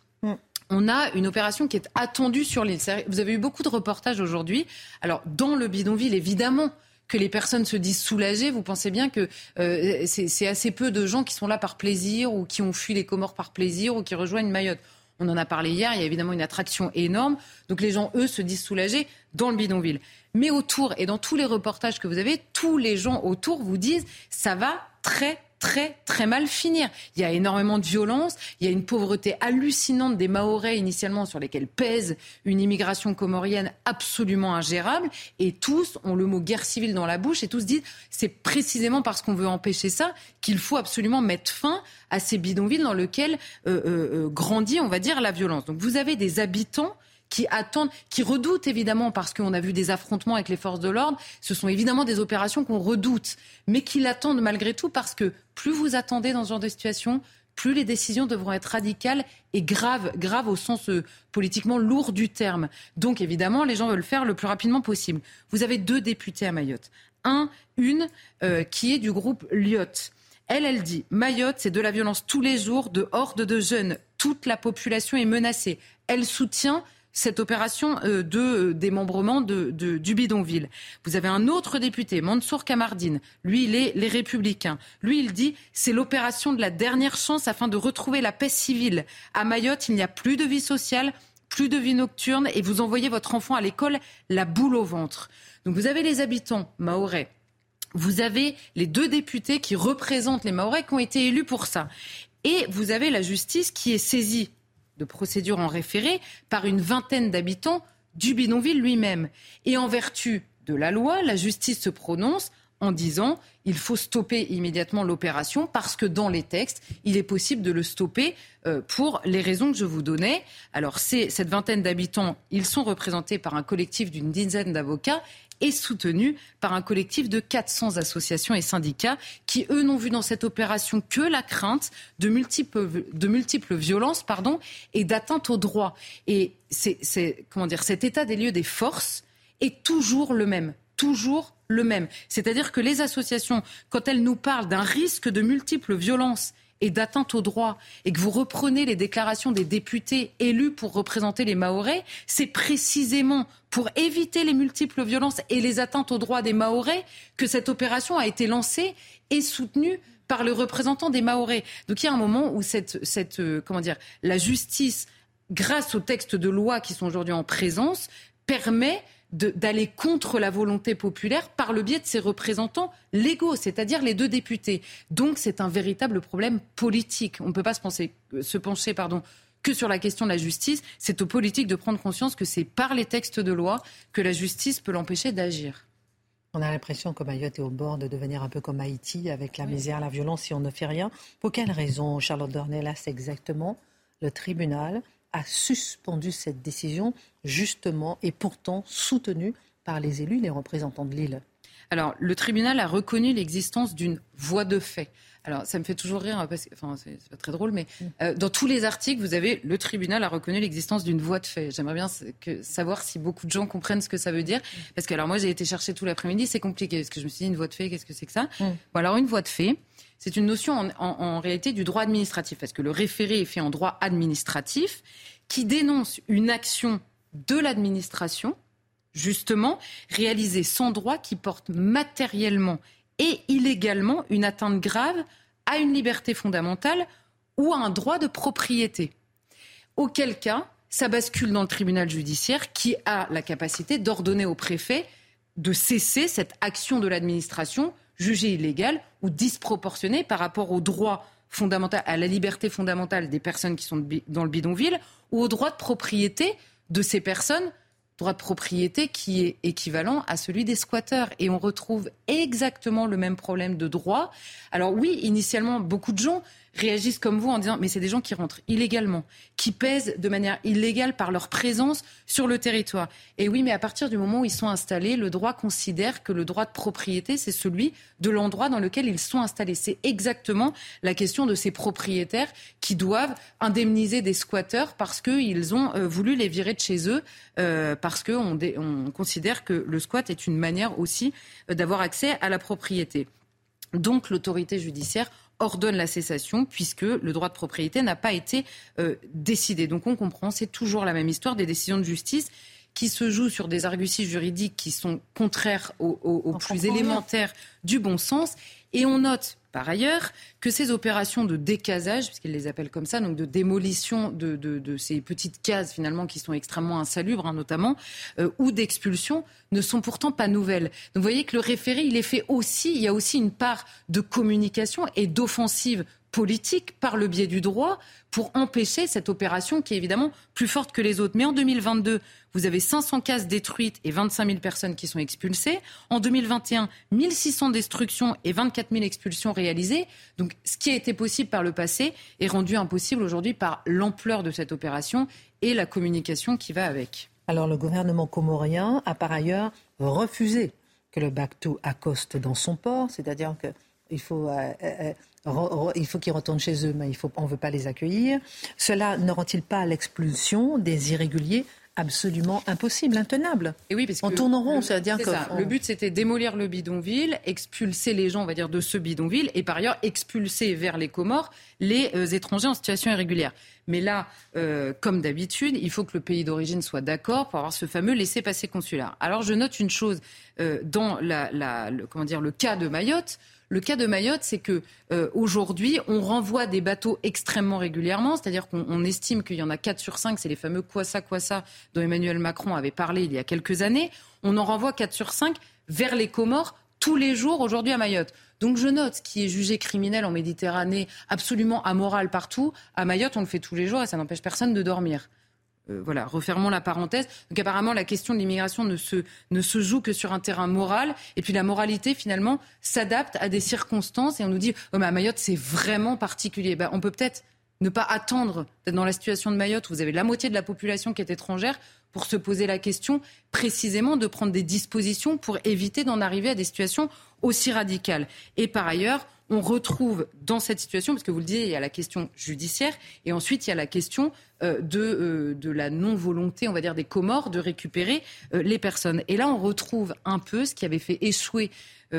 [SPEAKER 6] On a une opération qui est attendue sur l'île. Vous avez eu beaucoup de reportages aujourd'hui. Alors, dans le bidonville, évidemment, que les personnes se disent soulagées, vous pensez bien que euh, c'est assez peu de gens qui sont là par plaisir ou qui ont fui les Comores par plaisir ou qui rejoignent Mayotte. On en a parlé hier, il y a évidemment une attraction énorme. Donc les gens, eux, se disent soulagés dans le bidonville. Mais autour, et dans tous les reportages que vous avez, tous les gens autour vous disent ça va très très très mal finir. Il y a énormément de violence, il y a une pauvreté hallucinante des Mahorais initialement sur lesquels pèse une immigration comorienne absolument ingérable et tous ont le mot guerre civile dans la bouche et tous disent c'est précisément parce qu'on veut empêcher ça qu'il faut absolument mettre fin à ces bidonvilles dans lesquels euh, euh, euh, grandit, on va dire, la violence. Donc vous avez des habitants qui attendent, qui redoutent évidemment parce qu'on a vu des affrontements avec les forces de l'ordre. Ce sont évidemment des opérations qu'on redoute, mais qui l'attendent malgré tout parce que plus vous attendez dans ce genre de situation, plus les décisions devront être radicales et graves, graves au sens euh, politiquement lourd du terme. Donc évidemment, les gens veulent le faire le plus rapidement possible. Vous avez deux députés à Mayotte. Un, une euh, qui est du groupe Lyotte. Elle, elle dit Mayotte, c'est de la violence tous les jours, de hordes de jeunes. Toute la population est menacée. Elle soutient cette opération euh, de euh, démembrement de, du bidonville. Vous avez un autre député, Mansour Kamardine. Lui, il est les Républicains. Lui, il dit c'est l'opération de la dernière chance afin de retrouver la paix civile. À Mayotte, il n'y a plus de vie sociale, plus de vie nocturne et vous envoyez votre enfant à l'école la boule au ventre. Donc vous avez les habitants maorais. Vous avez les deux députés qui représentent les Maorais qui ont été élus pour ça. Et vous avez la justice qui est saisie de procédure en référé par une vingtaine d'habitants du bidonville lui-même. Et en vertu de la loi, la justice se prononce en disant il faut stopper immédiatement l'opération parce que dans les textes, il est possible de le stopper euh, pour les raisons que je vous donnais. Alors, cette vingtaine d'habitants, ils sont représentés par un collectif d'une dizaine d'avocats est soutenu par un collectif de 400 associations et syndicats qui, eux, n'ont vu dans cette opération que la crainte de multiples, de multiples violences pardon, et d'atteinte aux droits. Et cet état des lieux des forces est toujours le même. Toujours le même. C'est-à-dire que les associations, quand elles nous parlent d'un risque de multiples violences et d'atteinte aux droits, et que vous reprenez les déclarations des députés élus pour représenter les Mahorais, c'est précisément pour éviter les multiples violences et les atteintes aux droits des Mahorais que cette opération a été lancée et soutenue par le représentant des Mahorais. Donc il y a un moment où cette, cette euh, comment dire, la justice, grâce aux textes de loi qui sont aujourd'hui en présence, permet d'aller contre la volonté populaire par le biais de ses représentants légaux, c'est-à-dire les deux députés. Donc c'est un véritable problème politique. On ne peut pas se, penser, se pencher pardon, que sur la question de la justice. C'est aux politiques de prendre conscience que c'est par les textes de loi que la justice peut l'empêcher d'agir.
[SPEAKER 1] On a l'impression que Mayotte est au bord de devenir un peu comme Haïti, avec la misère, la violence, si on ne fait rien. Pour quelle raison, Charlotte Dornelas, exactement Le tribunal a suspendu cette décision, justement, et pourtant soutenue par les élus, les représentants de l'île.
[SPEAKER 6] Alors, le tribunal a reconnu l'existence d'une voie de fait. Alors, ça me fait toujours rire, parce que, enfin, c'est pas très drôle, mais mm. euh, dans tous les articles, vous avez le tribunal a reconnu l'existence d'une voie de fait. J'aimerais bien que, savoir si beaucoup de gens comprennent ce que ça veut dire. Mm. Parce que, alors, moi, j'ai été chercher tout l'après-midi, c'est compliqué, parce que je me suis dit, une voie de fait, qu'est-ce que c'est que ça? Mm. bon, Alors, une voie de fait, c'est une notion en, réalité du droit administratif, parce que le référé est fait en droit administratif, qui dénonce une action de l'administration, justement, réalisé sans droit qui porte matériellement et illégalement une atteinte grave à une liberté fondamentale ou à un droit de propriété. Auquel cas, ça bascule dans le tribunal judiciaire qui a la capacité d'ordonner au préfet de cesser cette action de l'administration jugée illégale ou disproportionnée par rapport au droit fondamental, à la liberté fondamentale des personnes qui sont dans le bidonville ou au droit de propriété de ces personnes droit de propriété qui est équivalent à celui des squatteurs. Et on retrouve exactement le même problème de droit. Alors oui, initialement, beaucoup de gens réagissent comme vous en disant mais c'est des gens qui rentrent illégalement, qui pèsent de manière illégale par leur présence sur le territoire. Et oui, mais à partir du moment où ils sont installés, le droit considère que le droit de propriété, c'est celui de l'endroit dans lequel ils sont installés. C'est exactement la question de ces propriétaires qui doivent indemniser des squatteurs parce qu'ils ont euh, voulu les virer de chez eux, euh, parce qu'on on considère que le squat est une manière aussi euh, d'avoir accès à la propriété. Donc l'autorité judiciaire ordonne la cessation puisque le droit de propriété n'a pas été euh, décidé. Donc on comprend, c'est toujours la même histoire des décisions de justice qui se jouent sur des arguties juridiques qui sont contraires aux, plus élémentaires du bon sens. Et on note par ailleurs que ces opérations de décasage, puisqu'ils les appellent comme ça, donc de démolition de, ces petites cases finalement qui sont extrêmement insalubres hein, notamment, euh, ou d'expulsion, ne sont pourtant pas nouvelles. Donc vous voyez que le référé, il est fait aussi, il y a aussi une part de communication et d'offensive politique par le biais du droit pour empêcher cette opération qui est évidemment plus forte que les autres. Mais en 2022, vous avez 500 cases détruites et 25 000 personnes qui sont expulsées. En 2021, 1600 destructions et 24 000 expulsions réalisées. Donc ce qui a été possible par le passé est rendu impossible aujourd'hui par l'ampleur de cette opération et la communication qui va avec.
[SPEAKER 1] Alors le gouvernement comorien a par ailleurs refusé que le Bactou accoste dans son port, c'est-à-dire qu'il faut euh, euh, il faut qu'ils retournent chez eux, mais il faut, on ne veut pas les accueillir. Cela ne rend-il pas l'expulsion des irréguliers absolument impossible, intenable?
[SPEAKER 6] Et oui, parce
[SPEAKER 1] on tourne en rond, c'est-à-dire que
[SPEAKER 6] le but c'était démolir le bidonville, expulser les gens, on va dire, de ce bidonville, et par ailleurs expulser vers les Comores les euh, étrangers en situation irrégulière. Mais là, euh, comme d'habitude, il faut que le pays d'origine soit d'accord pour avoir ce fameux laissez-passer consulaire. Alors je note une chose euh, dans la, le, comment dire, le cas de Mayotte. Le cas de Mayotte, c'est que euh, aujourd'hui, on renvoie des bateaux extrêmement régulièrement, c'est-à-dire qu'on estime qu'il y en a 4 sur 5, c'est les fameux quoi ça, quoi ça dont Emmanuel Macron avait parlé il y a quelques années. On en renvoie 4 sur 5 vers les Comores tous les jours aujourd'hui à Mayotte. Donc je note ce qui est jugé criminel en Méditerranée, absolument amoral partout. À Mayotte, on le fait tous les jours et ça n'empêche personne de dormir. Euh, voilà, refermons la parenthèse. Donc apparemment, la question de l'immigration ne se, ne se joue que sur un terrain moral. Et puis la moralité, finalement, s'adapte à des circonstances. Et on nous dit, oh, mais à Mayotte, c'est vraiment particulier. Ben, on peut peut-être ne pas attendre d'être dans la situation de Mayotte où vous avez la moitié de la population qui est étrangère pour se poser la question précisément de prendre des dispositions pour éviter d'en arriver à des situations aussi radicales. Et par ailleurs, on retrouve dans cette situation, parce que vous le disiez, il y a la question judiciaire, et ensuite il y a la question euh, de, euh, de, la non-volonté, on va dire, des Comores de récupérer euh, les personnes. Et là, on retrouve un peu ce qui avait fait échouer,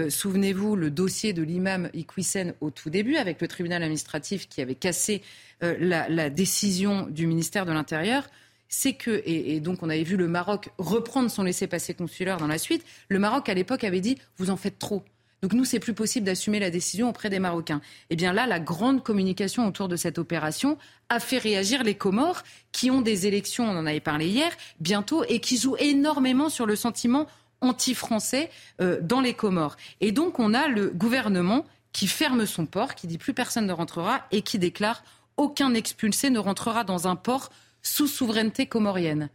[SPEAKER 6] souvenez-vous, le dossier de l'imam Iqwisen au tout début, avec le tribunal administratif qui avait cassé la, la, décision du ministère de l'Intérieur. C'est que, et, et donc on avait vu le Maroc reprendre son laissez-passer consulaire dans la suite, le Maroc à l'époque avait dit, vous en faites trop. Donc nous, c'est plus possible d'assumer la décision auprès des Marocains. Eh bien là, la grande communication autour de cette opération a fait réagir les Comores, qui ont des élections, on en avait parlé hier, bientôt, et qui jouent énormément sur le sentiment anti-français euh, dans les Comores. Et donc on a le gouvernement qui ferme son port, qui dit plus personne ne rentrera et qui déclare aucun expulsé ne rentrera dans un port sous souveraineté comorienne.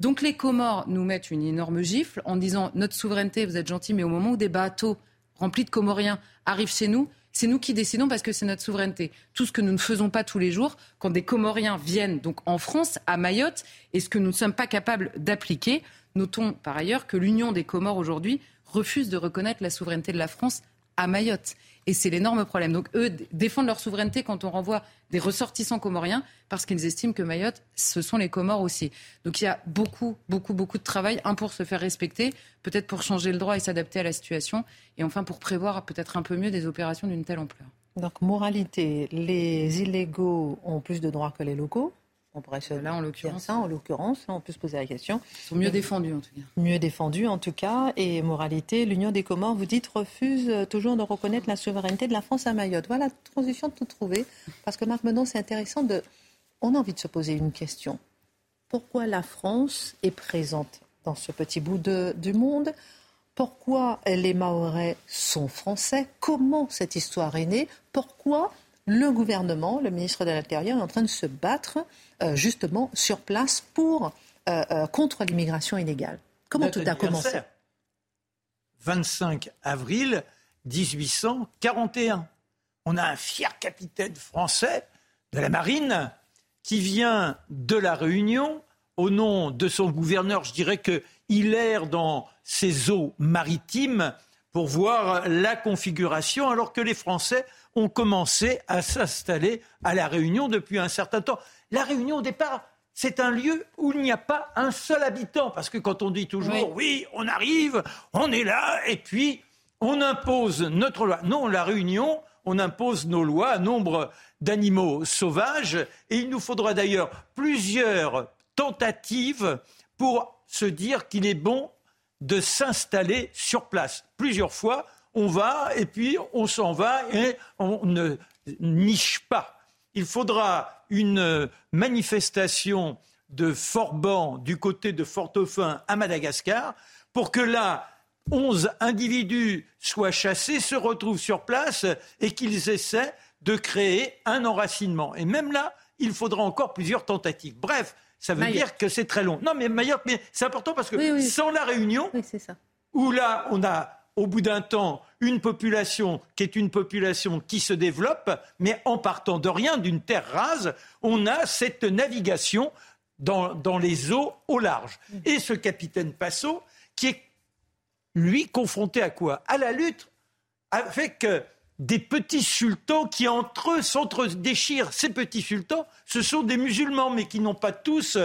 [SPEAKER 6] Donc les Comores nous mettent une énorme gifle en disant notre souveraineté, vous êtes gentil, mais au moment où des bateaux remplis de Comoriens arrivent chez nous, c'est nous qui décidons parce que c'est notre souveraineté. Tout ce que nous ne faisons pas tous les jours, quand des Comoriens viennent donc en France, à Mayotte, et ce que nous ne sommes pas capables d'appliquer. Notons par ailleurs que l'Union des Comores aujourd'hui refuse de reconnaître la souveraineté de la France à Mayotte. Et c'est l'énorme problème. Donc eux défendent leur souveraineté quand on renvoie des ressortissants comoriens parce qu'ils estiment que Mayotte, ce sont les Comores aussi. Donc il y a beaucoup, beaucoup, beaucoup de travail. Un pour se faire respecter, peut-être pour changer le droit et s'adapter à la situation, et enfin pour prévoir peut-être un peu mieux des opérations d'une telle ampleur.
[SPEAKER 1] Donc moralité, les illégaux ont plus de droits que les locaux. On pourrait se
[SPEAKER 6] là, en
[SPEAKER 1] l'occurrence, ça, en l'occurrence, on peut se poser la question.
[SPEAKER 6] Ils sont mieux défendus en tout cas.
[SPEAKER 1] Mieux défendus en tout cas. Et moralité, l'Union des Comores, vous dites, refuse toujours de reconnaître la souveraineté de la France à Mayotte. Voilà, transition de tout trouver. Parce que Marc Menon, c'est intéressant de. On a envie de se poser une question. Pourquoi la France est présente dans ce petit bout de, du monde? Pourquoi les Mahorais sont français? Comment cette histoire est née? Pourquoi le gouvernement, le ministre de l'Intérieur est en train de se battre euh, justement sur place pour, euh, euh, contre l'immigration illégale. Comment tout a commencé
[SPEAKER 4] 25 avril 1841. On a un fier capitaine français de la marine qui vient de la Réunion au nom de son gouverneur. Je dirais qu'il erre dans ses eaux maritimes pour voir la configuration, alors que les Français ont commencé à s'installer à La Réunion depuis un certain temps. La Réunion, au départ, c'est un lieu où il n'y a pas un seul habitant. Parce que quand on dit toujours, oui. on arrive, on est là, et puis on impose notre loi. Non, la Réunion, on impose nos lois à nombre d'animaux sauvages. Et il nous faudra d'ailleurs plusieurs tentatives pour se dire qu'il est bon de s'installer sur place. Plusieurs fois, on va et puis on s'en va et on ne niche pas. Il faudra une manifestation de Forban du côté de Fort-Dauphin à Madagascar pour que là, 11 individus soient chassés, se retrouvent sur place et qu'ils essaient de créer un enracinement. Et même là, il faudra encore plusieurs tentatives. Bref, ça veut dire que c'est très long. Non, mais Mayotte, mais c'est important parce que sans la Réunion, où là, on a au bout d'un temps une population qui est une population qui se développe, mais en partant de rien, d'une terre rase, on a cette navigation dans, les eaux au large. Et ce capitaine Passot, qui est, lui, confronté à quoi? À la lutte avec euh, des petits sultans qui entre eux s'entre-déchirent. Ces petits sultans, ce sont des musulmans, mais qui n'ont pas tous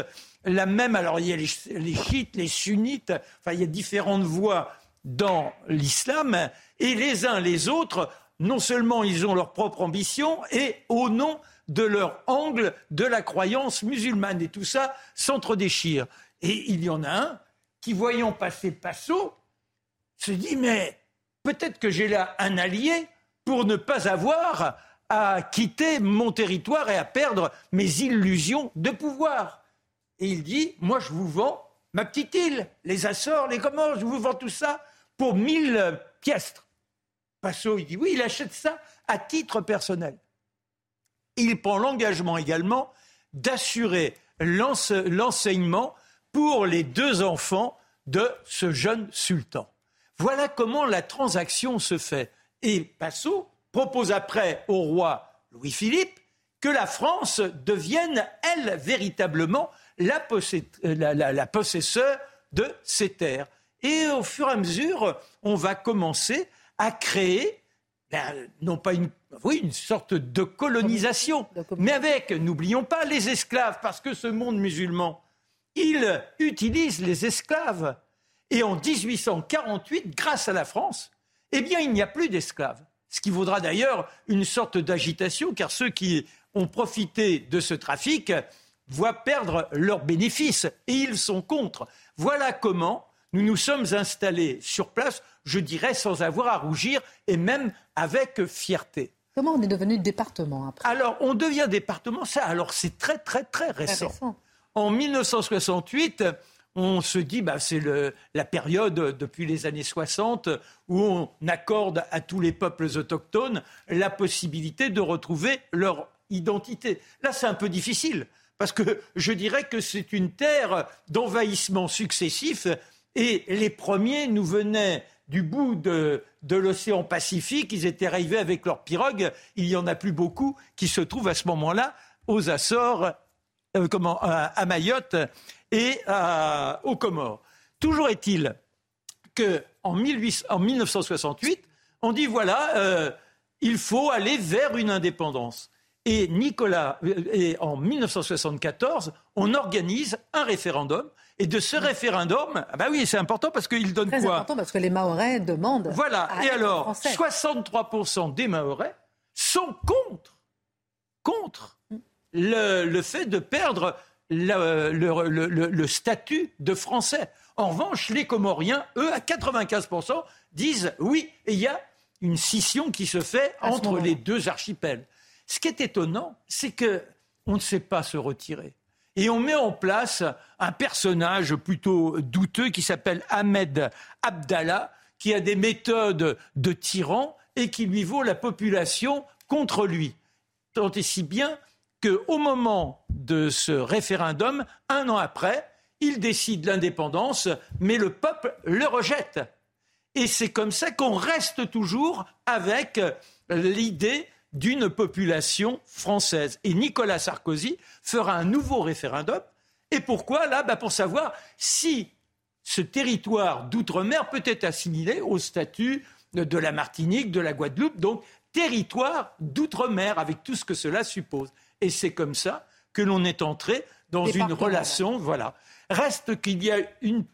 [SPEAKER 4] la même. Alors il y a les, les chiites, les sunnites, enfin il y a différentes voies dans l'islam, et les uns les autres, non seulement ils ont leur propre ambition, et au nom de leur angle de la croyance musulmane, et tout ça s'entre-déchire. Et il y en a un qui, voyant passer Passo, se dit, mais peut-être que j'ai là un allié pour ne pas avoir à quitter mon territoire et à perdre mes illusions de pouvoir. Et il dit, moi je vous vends ma petite île, les Açores, les Comores, je vous vends tout ça pour 1000 piastres. Passot, il dit oui, il achète ça à titre personnel. Il prend l'engagement également d'assurer l'enseignement pour les deux enfants de ce jeune sultan. Voilà comment la transaction se fait. Et Passot propose après au roi Louis-Philippe que la France devienne, elle, véritablement la, la possesseur de ces terres. Et au fur et à mesure, on va commencer à créer, ben, non pas une, oui, une sorte de colonisation, mais avec, n'oublions pas, les esclaves, parce que ce monde musulman, il utilise les esclaves. Et en 1848, grâce à la France, eh bien, il n'y a plus d'esclaves. Ce qui vaudra d'ailleurs une sorte d'agitation, car ceux qui ont profité de ce trafic voient perdre leurs bénéfices, et ils sont contre. Voilà comment nous nous sommes installés sur place, je dirais, sans avoir à rougir et même avec fierté.
[SPEAKER 1] Comment on est devenu département après?
[SPEAKER 4] Alors, on devient département, ça, alors c'est très, très, très récent. En 1968, on se dit, bah, c'est la période depuis les années 60 où on accorde à tous les peuples autochtones la possibilité de retrouver leur identité. Là, c'est un peu difficile, parce que je dirais que c'est une terre d'envahissement successif et les premiers nous venaient du bout de, l'océan Pacifique. Ils étaient arrivés avec leurs pirogues. Il n'y en a plus beaucoup qui se trouvent à ce moment-là aux Açores, euh, à, Mayotte et aux Comores. Toujours est-il qu'en en 1968, on dit voilà, euh, il faut aller vers une indépendance. Et Nicolas, euh, et en 1974, on organise un référendum et de ce référendum, ah bah oui, c'est important parce qu'il donne
[SPEAKER 1] Très
[SPEAKER 4] quoi
[SPEAKER 1] important parce que les Mahorais demandent.
[SPEAKER 4] Voilà. et alors, 63% des Mahorais sont contre, contre le, fait de perdre le, statut de français. En revanche, les Comoriens, eux, à 95%, disent oui, et il y a une scission qui se fait entre les deux archipels. Ce qui est étonnant, c'est qu'on ne sait pas se retirer. Et on met en place un personnage plutôt douteux qui s'appelle Ahmed Abdallah, qui a des méthodes de tyran et qui lui vaut la population contre lui. Tant et si bien qu'au moment de ce référendum, un an après, il décide l'indépendance, mais le peuple le rejette. Et c'est comme ça qu'on reste toujours avec l'idée d'une population française. Et Nicolas Sarkozy fera un nouveau référendum. Et pourquoi Là, bah, pour savoir si ce territoire d'outre-mer peut être assimilé au statut de la Martinique, de la Guadeloupe, donc territoire d'outre-mer, avec tout ce que cela suppose. Et c'est comme ça que l'on est entré dans une relation. Voilà. Reste qu'il y a une,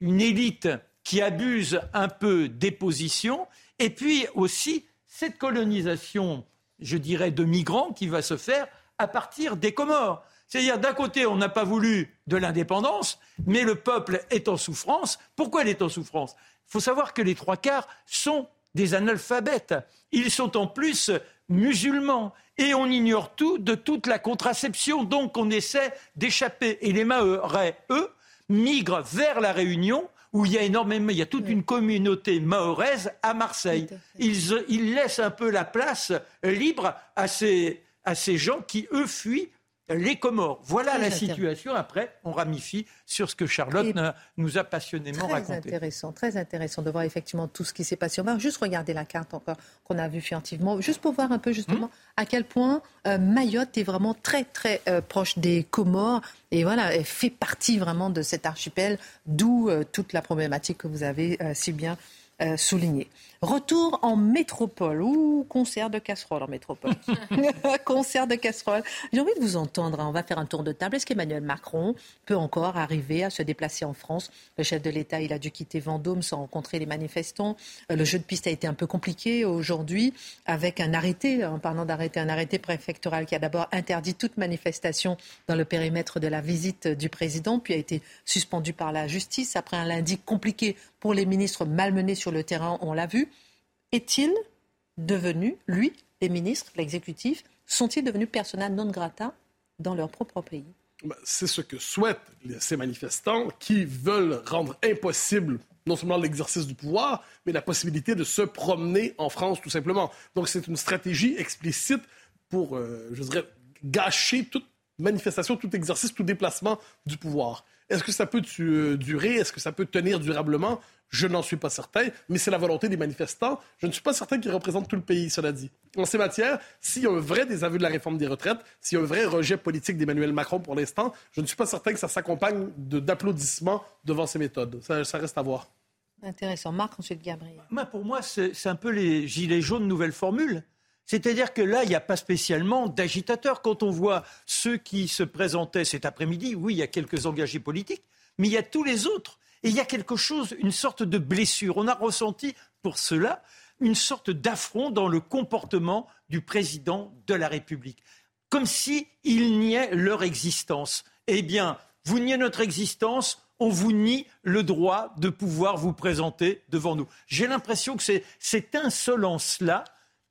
[SPEAKER 4] une élite qui abuse un peu des positions, et puis aussi cette colonisation je dirais, de migrants qui va se faire à partir des Comores. C'est-à-dire, d'un côté, on n'a pas voulu de l'indépendance, mais le peuple est en souffrance. Pourquoi il est en souffrance? Il faut savoir que les trois quarts sont des analphabètes. Ils sont en plus musulmans. Et on ignore tout de toute la contraception. Donc, on essaie d'échapper. Et les Mahorais, eux, migrent vers la Réunion où il y a énormément, il y a toute une communauté mahoraise à Marseille. Ils, laissent un peu la place libre à ces, à ces gens qui, eux, fuient les Comores. Voilà la situation. Après, on ramifie sur ce que Charlotte nous a passionnément
[SPEAKER 1] très
[SPEAKER 4] raconté.
[SPEAKER 1] Intéressant, très intéressant de voir effectivement tout ce qui s'est passé. On va juste regarder la carte encore qu'on a vue furtivement, juste pour voir un peu justement hmm à quel point euh, Mayotte est vraiment très très euh, proche des Comores et voilà, elle fait partie vraiment de cet archipel, d'où euh, toute la problématique que vous avez si bien soulignée. Retour en métropole ou concert de casserole en métropole. concert de casserole. J'ai envie de vous entendre. Hein. On va faire un tour de table. Est-ce qu'Emmanuel Macron peut encore arriver à se déplacer en France? Le chef de l'État, il a dû quitter Vendôme sans rencontrer les manifestants. Euh, le jeu de piste a été un peu compliqué aujourd'hui avec un arrêté, en parlant d'arrêté, un arrêté préfectoral qui a d'abord interdit toute manifestation dans le périmètre de la visite du président, puis a été suspendu par la justice après un lundi compliqué pour les ministres malmenés sur le terrain, on l'a vu est-il devenu, lui, les ministres, l'exécutif, sont-ils devenus persona non grata dans leur propre pays?
[SPEAKER 2] Ben, C'est ce que souhaitent ces manifestants qui veulent rendre impossible non seulement l'exercice du pouvoir, mais la possibilité de se promener en France, tout simplement. Donc c'est une stratégie explicite pour, euh, je dirais, gâcher toute manifestation, tout exercice, tout déplacement du pouvoir. Est-ce que ça peut euh, durer? Est-ce que ça peut tenir durablement? Je n'en suis pas certain, mais c'est la volonté des manifestants. Je ne suis pas certain qu'ils représentent tout le pays, cela dit. En ces matières, s'il y a un vrai désaveu de la réforme des retraites, s'il y a un vrai rejet politique d'Emmanuel Macron pour l'instant, je ne suis pas certain que ça s'accompagne d'applaudissements devant ces méthodes. Ça, reste à voir.
[SPEAKER 1] Intéressant. Marc, ensuite Gabriel.
[SPEAKER 4] pour moi, c'est un peu les gilets jaunes nouvelle formule. C'est-à-dire que là, il n'y a pas spécialement d'agitateurs. Quand on voit ceux qui se présentaient cet après-midi, oui, il y a quelques engagés politiques, mais il y a tous les autres et il y a quelque chose, une sorte de blessure. On a ressenti pour cela une sorte d'affront dans le comportement du président de la République. Comme s'il niait leur existence. Eh bien, vous niez notre existence, on vous nie le droit de pouvoir vous présenter devant nous. J'ai l'impression que c'est cette insolence-là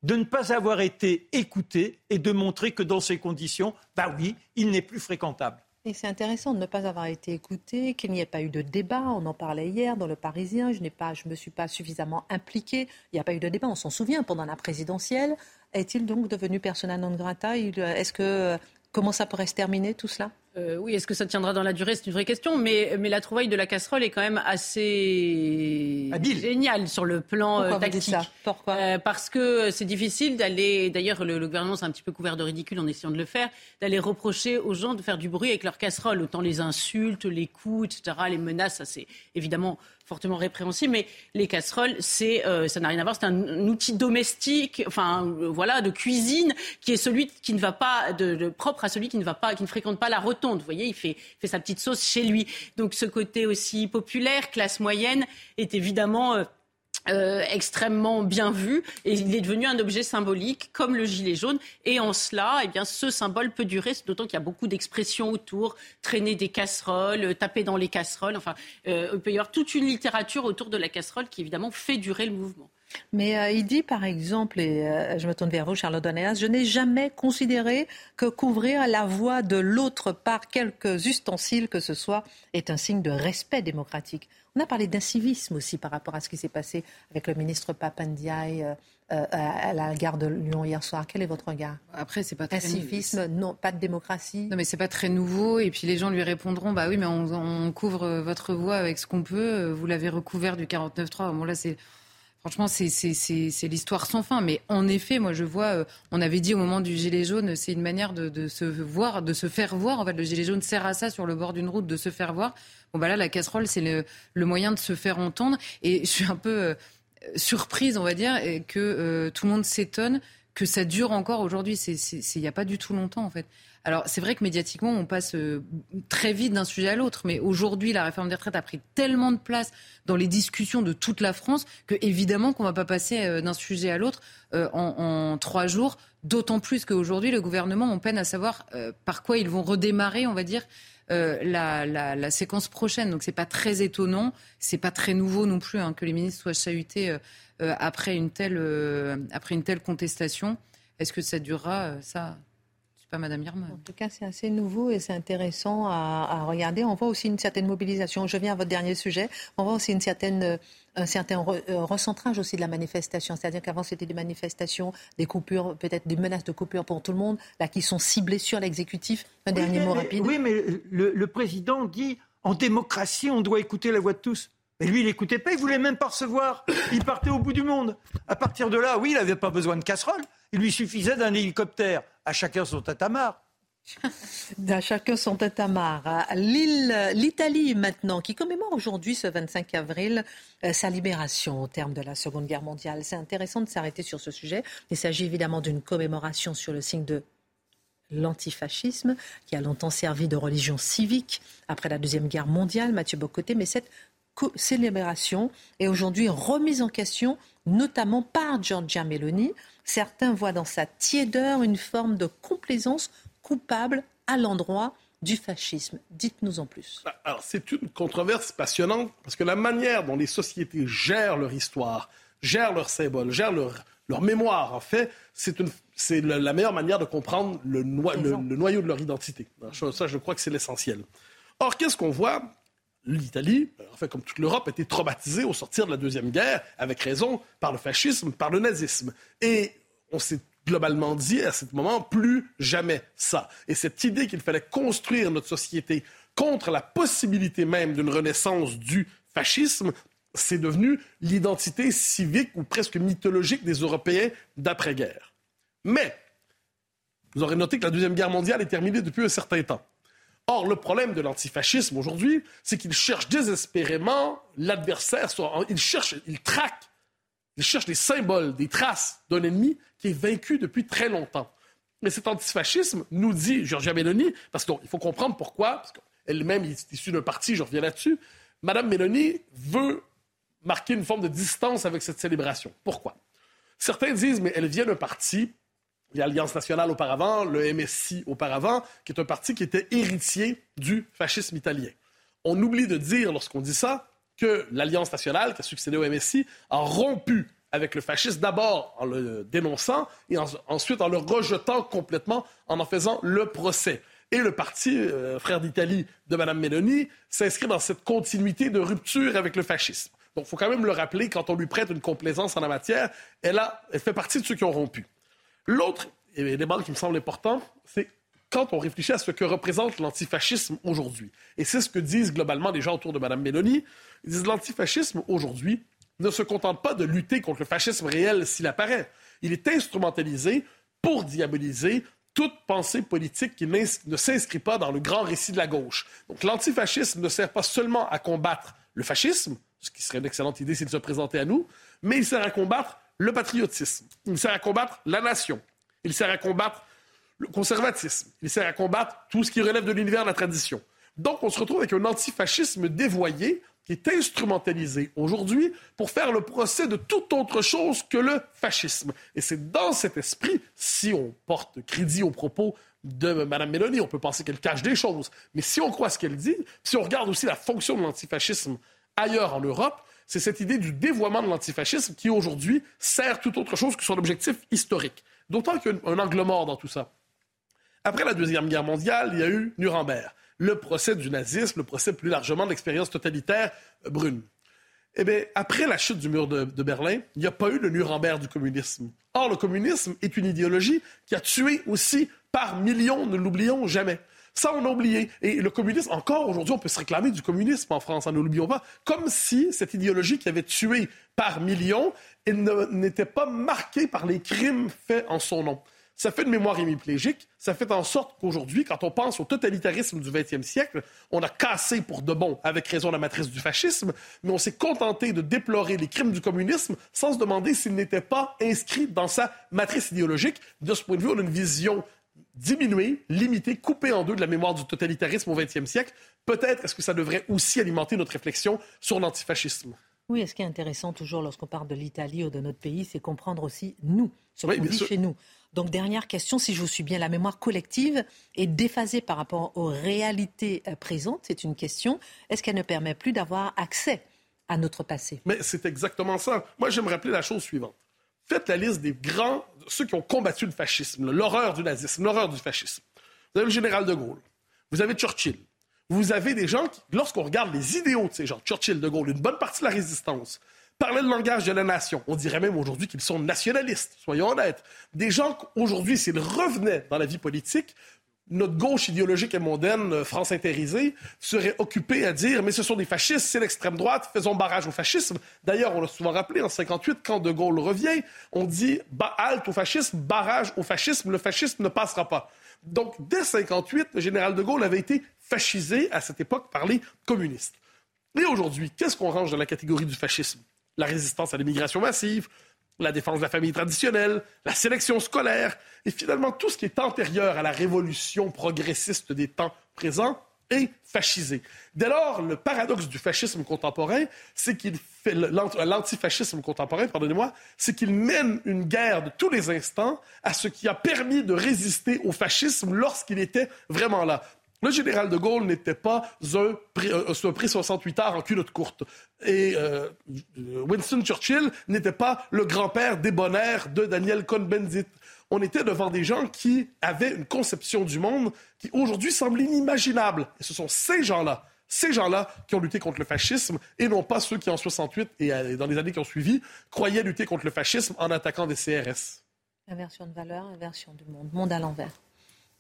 [SPEAKER 4] de ne pas avoir été écouté et de montrer que dans ces conditions, bah oui, il n'est plus fréquentable.
[SPEAKER 1] Et c'est intéressant de ne pas avoir été écouté, qu'il n'y ait pas eu de débat. On en parlait hier dans le Parisien. Je ne pas, je me suis pas suffisamment impliqué. Il n'y a pas eu de débat. On s'en souvient pendant la présidentielle. Est-il donc devenu persona non grata? Est-ce que comment ça pourrait se terminer tout cela?
[SPEAKER 5] Euh, oui, est-ce que ça tiendra dans la durée C'est une vraie question. Mais, mais la trouvaille de la casserole est quand même assez géniale sur le plan
[SPEAKER 1] Pourquoi
[SPEAKER 5] euh, tactique.
[SPEAKER 1] ça? Pourquoi?
[SPEAKER 5] Euh, Parce que c'est difficile d'aller. D'ailleurs, le, gouvernement s'est un petit peu couvert de ridicule en essayant de le faire, d'aller reprocher aux gens de faire du bruit avec leur casserole. Autant les insultes, les coups, etc., les menaces, ça c'est évidemment fortement répréhensible, mais les casseroles, c'est, euh, ça n'a rien à voir, c'est un, outil domestique, enfin euh, voilà, de cuisine, qui est celui qui ne va pas, de, propre à celui qui ne va pas, qui ne fréquente pas la rotonde. Vous voyez, il fait, fait sa petite sauce chez lui. Donc ce côté aussi populaire, classe moyenne, est évidemment euh, euh, extrêmement bien vu et il est devenu un objet symbolique comme le gilet jaune. Et en cela eh bien ce symbole peut durer d'autant qu'il y a beaucoup d'expressions autour traîner des casseroles taper dans les casseroles enfin euh, il peut y avoir toute une littérature autour de la casserole qui évidemment fait durer le mouvement
[SPEAKER 1] mais euh, il dit par exemple, et euh, je me tourne vers vous, Charlotte Donéas, je n'ai jamais considéré que couvrir la voix de l'autre par quelques ustensiles que ce soit est un signe de respect démocratique. On a parlé d'incivisme aussi par rapport à ce qui s'est passé avec le ministre Papandiaï euh, à la gare de Lyon hier soir. Quel est votre regard?
[SPEAKER 6] Après, c'est pas très
[SPEAKER 1] Incivisme, non, pas de démocratie?
[SPEAKER 6] Non, mais c'est pas très nouveau. Et puis les gens lui répondront, bah oui, mais on, on couvre votre voix avec ce qu'on peut. Vous l'avez recouvert du 49.3. Bon là, c'est Franchement, c'est l'histoire sans fin. Mais en effet, moi, je vois, euh, on avait dit au moment du gilet jaune, c'est une manière de, se voir, de se faire voir. En fait, le gilet jaune sert à ça sur le bord d'une route, de se faire voir. Bon, bah là, la casserole, c'est le, moyen de se faire entendre. Et je suis un peu euh, surprise, on va dire, que euh, tout le monde s'étonne que ça dure encore aujourd'hui. Il n'y a pas du tout longtemps, en fait. Alors, c'est vrai que médiatiquement, on passe euh, très vite d'un sujet à l'autre, mais aujourd'hui, la réforme des retraites a pris tellement de place dans les discussions de toute la France que, évidemment, qu'on ne va pas passer euh, d'un sujet à l'autre euh, en, trois jours. D'autant plus qu'aujourd'hui, le gouvernement, on peine à savoir par quoi ils vont redémarrer, on va dire, la, séquence prochaine. Donc c'est pas très étonnant, c'est pas très nouveau non plus hein, que les ministres soient chahutés après une telle après une telle contestation. Est-ce que ça durera ça? Madame
[SPEAKER 1] En tout cas, c'est assez nouveau et c'est intéressant à, regarder. On voit aussi une certaine mobilisation. Je viens à votre dernier sujet. On voit aussi une certaine, un certain euh, recentrage aussi de la manifestation. C'est-à-dire qu'avant, c'était des manifestations, des coupures, peut-être des menaces de coupure pour tout le monde, là, qui sont ciblées sur l'exécutif. Un dernier mot rapide.
[SPEAKER 4] Oui, mais le, le président dit en démocratie, on doit écouter la voix de tous. Mais lui, il n'écoutait pas, il voulait même pas recevoir. Il partait au bout du monde. À partir de là, oui, il n'avait pas besoin de casserole. Il lui suffisait d'un hélicoptère. À chacun son tatamar.
[SPEAKER 1] À chacun son tatamar. L'Italie maintenant, qui commémore aujourd'hui, ce 25 avril, euh, sa libération au terme de la Seconde Guerre mondiale. C'est intéressant de s'arrêter sur ce sujet. Il s'agit évidemment d'une commémoration sur le signe de l'antifascisme, qui a longtemps servi de religion civique après la Deuxième Guerre mondiale, Mathieu Bocoté, mais cette célébration est aujourd'hui remise en question, notamment par Giorgia Meloni, Certains voient dans sa tiédeur une forme de complaisance coupable à l'endroit du fascisme. Dites-nous en plus.
[SPEAKER 2] Ah, alors, c'est une controverse passionnante parce que la manière dont les sociétés gèrent leur histoire, gèrent leurs symboles, gèrent leur, leur mémoire, en fait, c'est, une, c'est la meilleure manière de comprendre le, le, noyau de leur identité. Ça, je crois que c'est l'essentiel. Or, qu'est-ce qu'on voit? L'Italie, en fait, comme toute l'Europe, a été traumatisée au sortir de la Deuxième Guerre, avec raison, par le fascisme, par le nazisme. Et on s'est globalement dit à ce moment, plus jamais ça. Et cette idée qu'il fallait construire notre société contre la possibilité même d'une renaissance du fascisme, c'est devenu l'identité civique ou presque mythologique des Européens d'après-guerre. Mais, vous aurez noté que la Deuxième Guerre mondiale est terminée depuis un certain temps. Or, le problème de l'antifascisme aujourd'hui, c'est qu'il cherche désespérément l'adversaire, il cherche, il traque, il cherche des symboles, des traces d'un ennemi qui est vaincu depuis très longtemps. Mais cet antifascisme, nous dit Giorgia Meloni, parce qu'il faut comprendre pourquoi, parce qu'elle-même est issue d'un parti, je reviens là-dessus, Madame Meloni veut marquer une forme de distance avec cette célébration. Pourquoi? Certains disent, mais elle vient d'un parti l'Alliance nationale auparavant, le MSI auparavant, qui est un parti qui était héritier du fascisme italien. On oublie de dire, lorsqu'on dit ça, que l'Alliance nationale, qui a succédé au MSI, a rompu avec le fascisme d'abord en le dénonçant et ensuite en le rejetant complètement en en faisant le procès. Et le parti euh, Frères d'Italie de Mme Meloni s'inscrit dans cette continuité de rupture avec le fascisme. Donc, il faut quand même le rappeler, quand on lui prête une complaisance en la matière, elle, a, elle fait partie de ceux qui ont rompu. L'autre élément qui me semble important, c'est quand on réfléchit à ce que représente l'antifascisme aujourd'hui. Et c'est ce que disent globalement les gens autour de Mme Mélanie. Ils disent l'antifascisme aujourd'hui ne se contente pas de lutter contre le fascisme réel s'il apparaît. Il est instrumentalisé pour diaboliser toute pensée politique qui ne s'inscrit pas dans le grand récit de la gauche. Donc l'antifascisme ne sert pas seulement à combattre le fascisme, ce qui serait une excellente idée s'il se présentait à nous, mais il sert à combattre le patriotisme. Il sert à combattre la nation. Il sert à combattre le conservatisme. Il sert à combattre tout ce qui relève de l'univers de la tradition. Donc, on se retrouve avec un antifascisme dévoyé qui est instrumentalisé aujourd'hui pour faire le procès de toute autre chose que le fascisme. Et c'est dans cet esprit, si on porte crédit aux propos de Mme Mélanie, on peut penser qu'elle cache des choses, mais si on croit ce qu'elle dit, si on regarde aussi la fonction de l'antifascisme ailleurs en Europe, c'est cette idée du dévoiement de l'antifascisme qui aujourd'hui sert tout autre chose que son objectif historique. D'autant qu'il y a un angle mort dans tout ça. Après la Deuxième Guerre mondiale, il y a eu Nuremberg le procès du nazisme, le procès plus largement de l'expérience totalitaire euh, brune. Eh bien, après la chute du mur de, Berlin, il n'y a pas eu le Nuremberg du communisme. Or, le communisme est une idéologie qui a tué aussi par millions, ne l'oublions jamais. Ça, on a oublié. Et le communisme, encore aujourd'hui, on peut se réclamer du communisme en France, hein, ne l'oublions pas, comme si cette idéologie qui avait tué par millions n'était pas marquée par les crimes faits en son nom ça fait une mémoire hémiplégique, ça fait en sorte qu'aujourd'hui, quand on pense au totalitarisme du 20e siècle, on a cassé pour de bon, avec raison, la matrice du fascisme, mais on s'est contenté de déplorer les crimes du communisme sans se demander s'ils n'étaient pas inscrits dans sa matrice idéologique. De ce point de vue, on a une vision diminuée, limitée, coupée en deux de la mémoire du totalitarisme au 20e siècle. Peut-être est-ce que ça devrait aussi alimenter notre réflexion sur l'antifascisme.
[SPEAKER 1] Oui, et ce qui est intéressant toujours lorsqu'on parle de l'Italie ou de notre pays, c'est comprendre aussi nous, ce qu'on vit chez nous. Donc, dernière question, si je vous suis bien, la mémoire collective est déphasée par rapport aux réalités euh, présentes. C'est une question. Est-ce qu'elle ne permet plus d'avoir accès à notre passé?
[SPEAKER 2] Mais c'est exactement ça. Moi, j'aime rappeler la chose suivante. Faites la liste des grands, ceux qui ont combattu le fascisme, l'horreur du nazisme, l'horreur du fascisme. Vous avez le général de Gaulle, vous avez Churchill, vous avez des gens qui, lorsqu'on regarde les idéaux de ces gens, Churchill, de Gaulle, une bonne partie de la résistance, parlaient le langage de la nation. On dirait même aujourd'hui qu'ils sont nationalistes, soyons honnêtes. Des gens qu'aujourd'hui, s'ils revenaient dans la vie politique, notre gauche idéologique et mondaine, euh, France intérisée, serait occupée à dire mais ce sont des fascistes, c'est l'extrême droite, faisons barrage au fascisme. D'ailleurs, on l'a souvent rappelé en 58, quand De Gaulle revient, on dit halte au fascisme, barrage au fascisme, le fascisme ne passera pas. Donc, dès 58, le général de Gaulle avait été fascisé à cette époque par les communistes. Et aujourd'hui, qu'est-ce qu'on range dans la catégorie du fascisme? La résistance à l'immigration massive, la défense de la famille traditionnelle, la sélection scolaire, et finalement tout ce qui est antérieur à la révolution progressiste des temps présents est fascisé. Dès lors, le paradoxe du fascisme contemporain, c'est qu'il fait l'antifascisme contemporain, pardonnez-moi, c'est qu'il mène une guerre de tous les instants à ce qui a permis de résister au fascisme lorsqu'il était vraiment là. Le général de Gaulle n'était pas un, un prix 68 heures en culotte courte. Et euh, Winston Churchill n'était pas le grand-père débonnaire de Daniel Cohn-Bendit. On était devant des gens qui avaient une conception du monde qui aujourd'hui semble inimaginable. Et ce sont ces gens-là, ces gens-là qui ont lutté contre le fascisme et non pas ceux qui en 68 et dans les années qui ont suivi croyaient lutter contre le fascisme en attaquant des CRS.
[SPEAKER 1] Inversion de valeur, inversion du monde, monde à l'envers.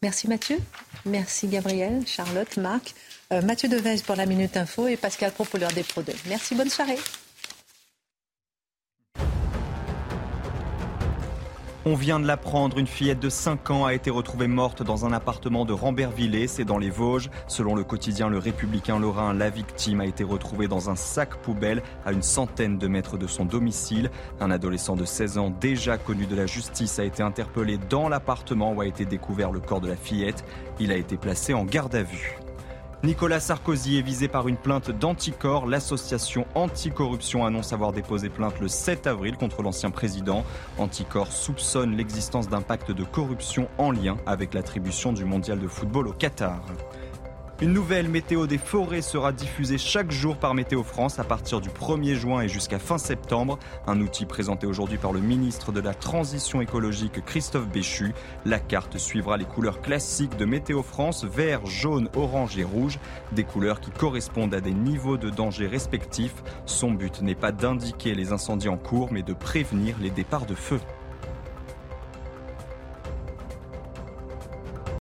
[SPEAKER 1] Merci Mathieu. Merci Gabriel, Charlotte, Marc. Euh, Mathieu Devez pour la Minute Info et Pascal Pro des Pro 2. Merci, bonne soirée.
[SPEAKER 7] On vient de l'apprendre, une fillette de 5 ans a été retrouvée morte dans un appartement de Rambervillers, c'est dans les Vosges. Selon le quotidien Le Républicain Lorrain, la victime a été retrouvée dans un sac poubelle à une centaine de mètres de son domicile. Un adolescent de 16 ans déjà connu de la justice a été interpellé dans l'appartement où a été découvert le corps de la fillette. Il a été placé en garde à vue. Nicolas Sarkozy est visé par une plainte d'Anticor. L'association Anticorruption annonce avoir déposé plainte le 7 avril contre l'ancien président. Anticor soupçonne l'existence d'un pacte de corruption en lien avec l'attribution du mondial de football au Qatar. Une nouvelle météo des forêts sera diffusée chaque jour par Météo France à partir du 1er juin et jusqu'à fin septembre. Un outil présenté aujourd'hui par le ministre de la Transition écologique Christophe Béchu. La carte suivra les couleurs classiques de Météo France, vert, jaune, orange et rouge, des couleurs qui correspondent à des niveaux de danger respectifs. Son but n'est pas d'indiquer les incendies en cours, mais de prévenir les départs de feu.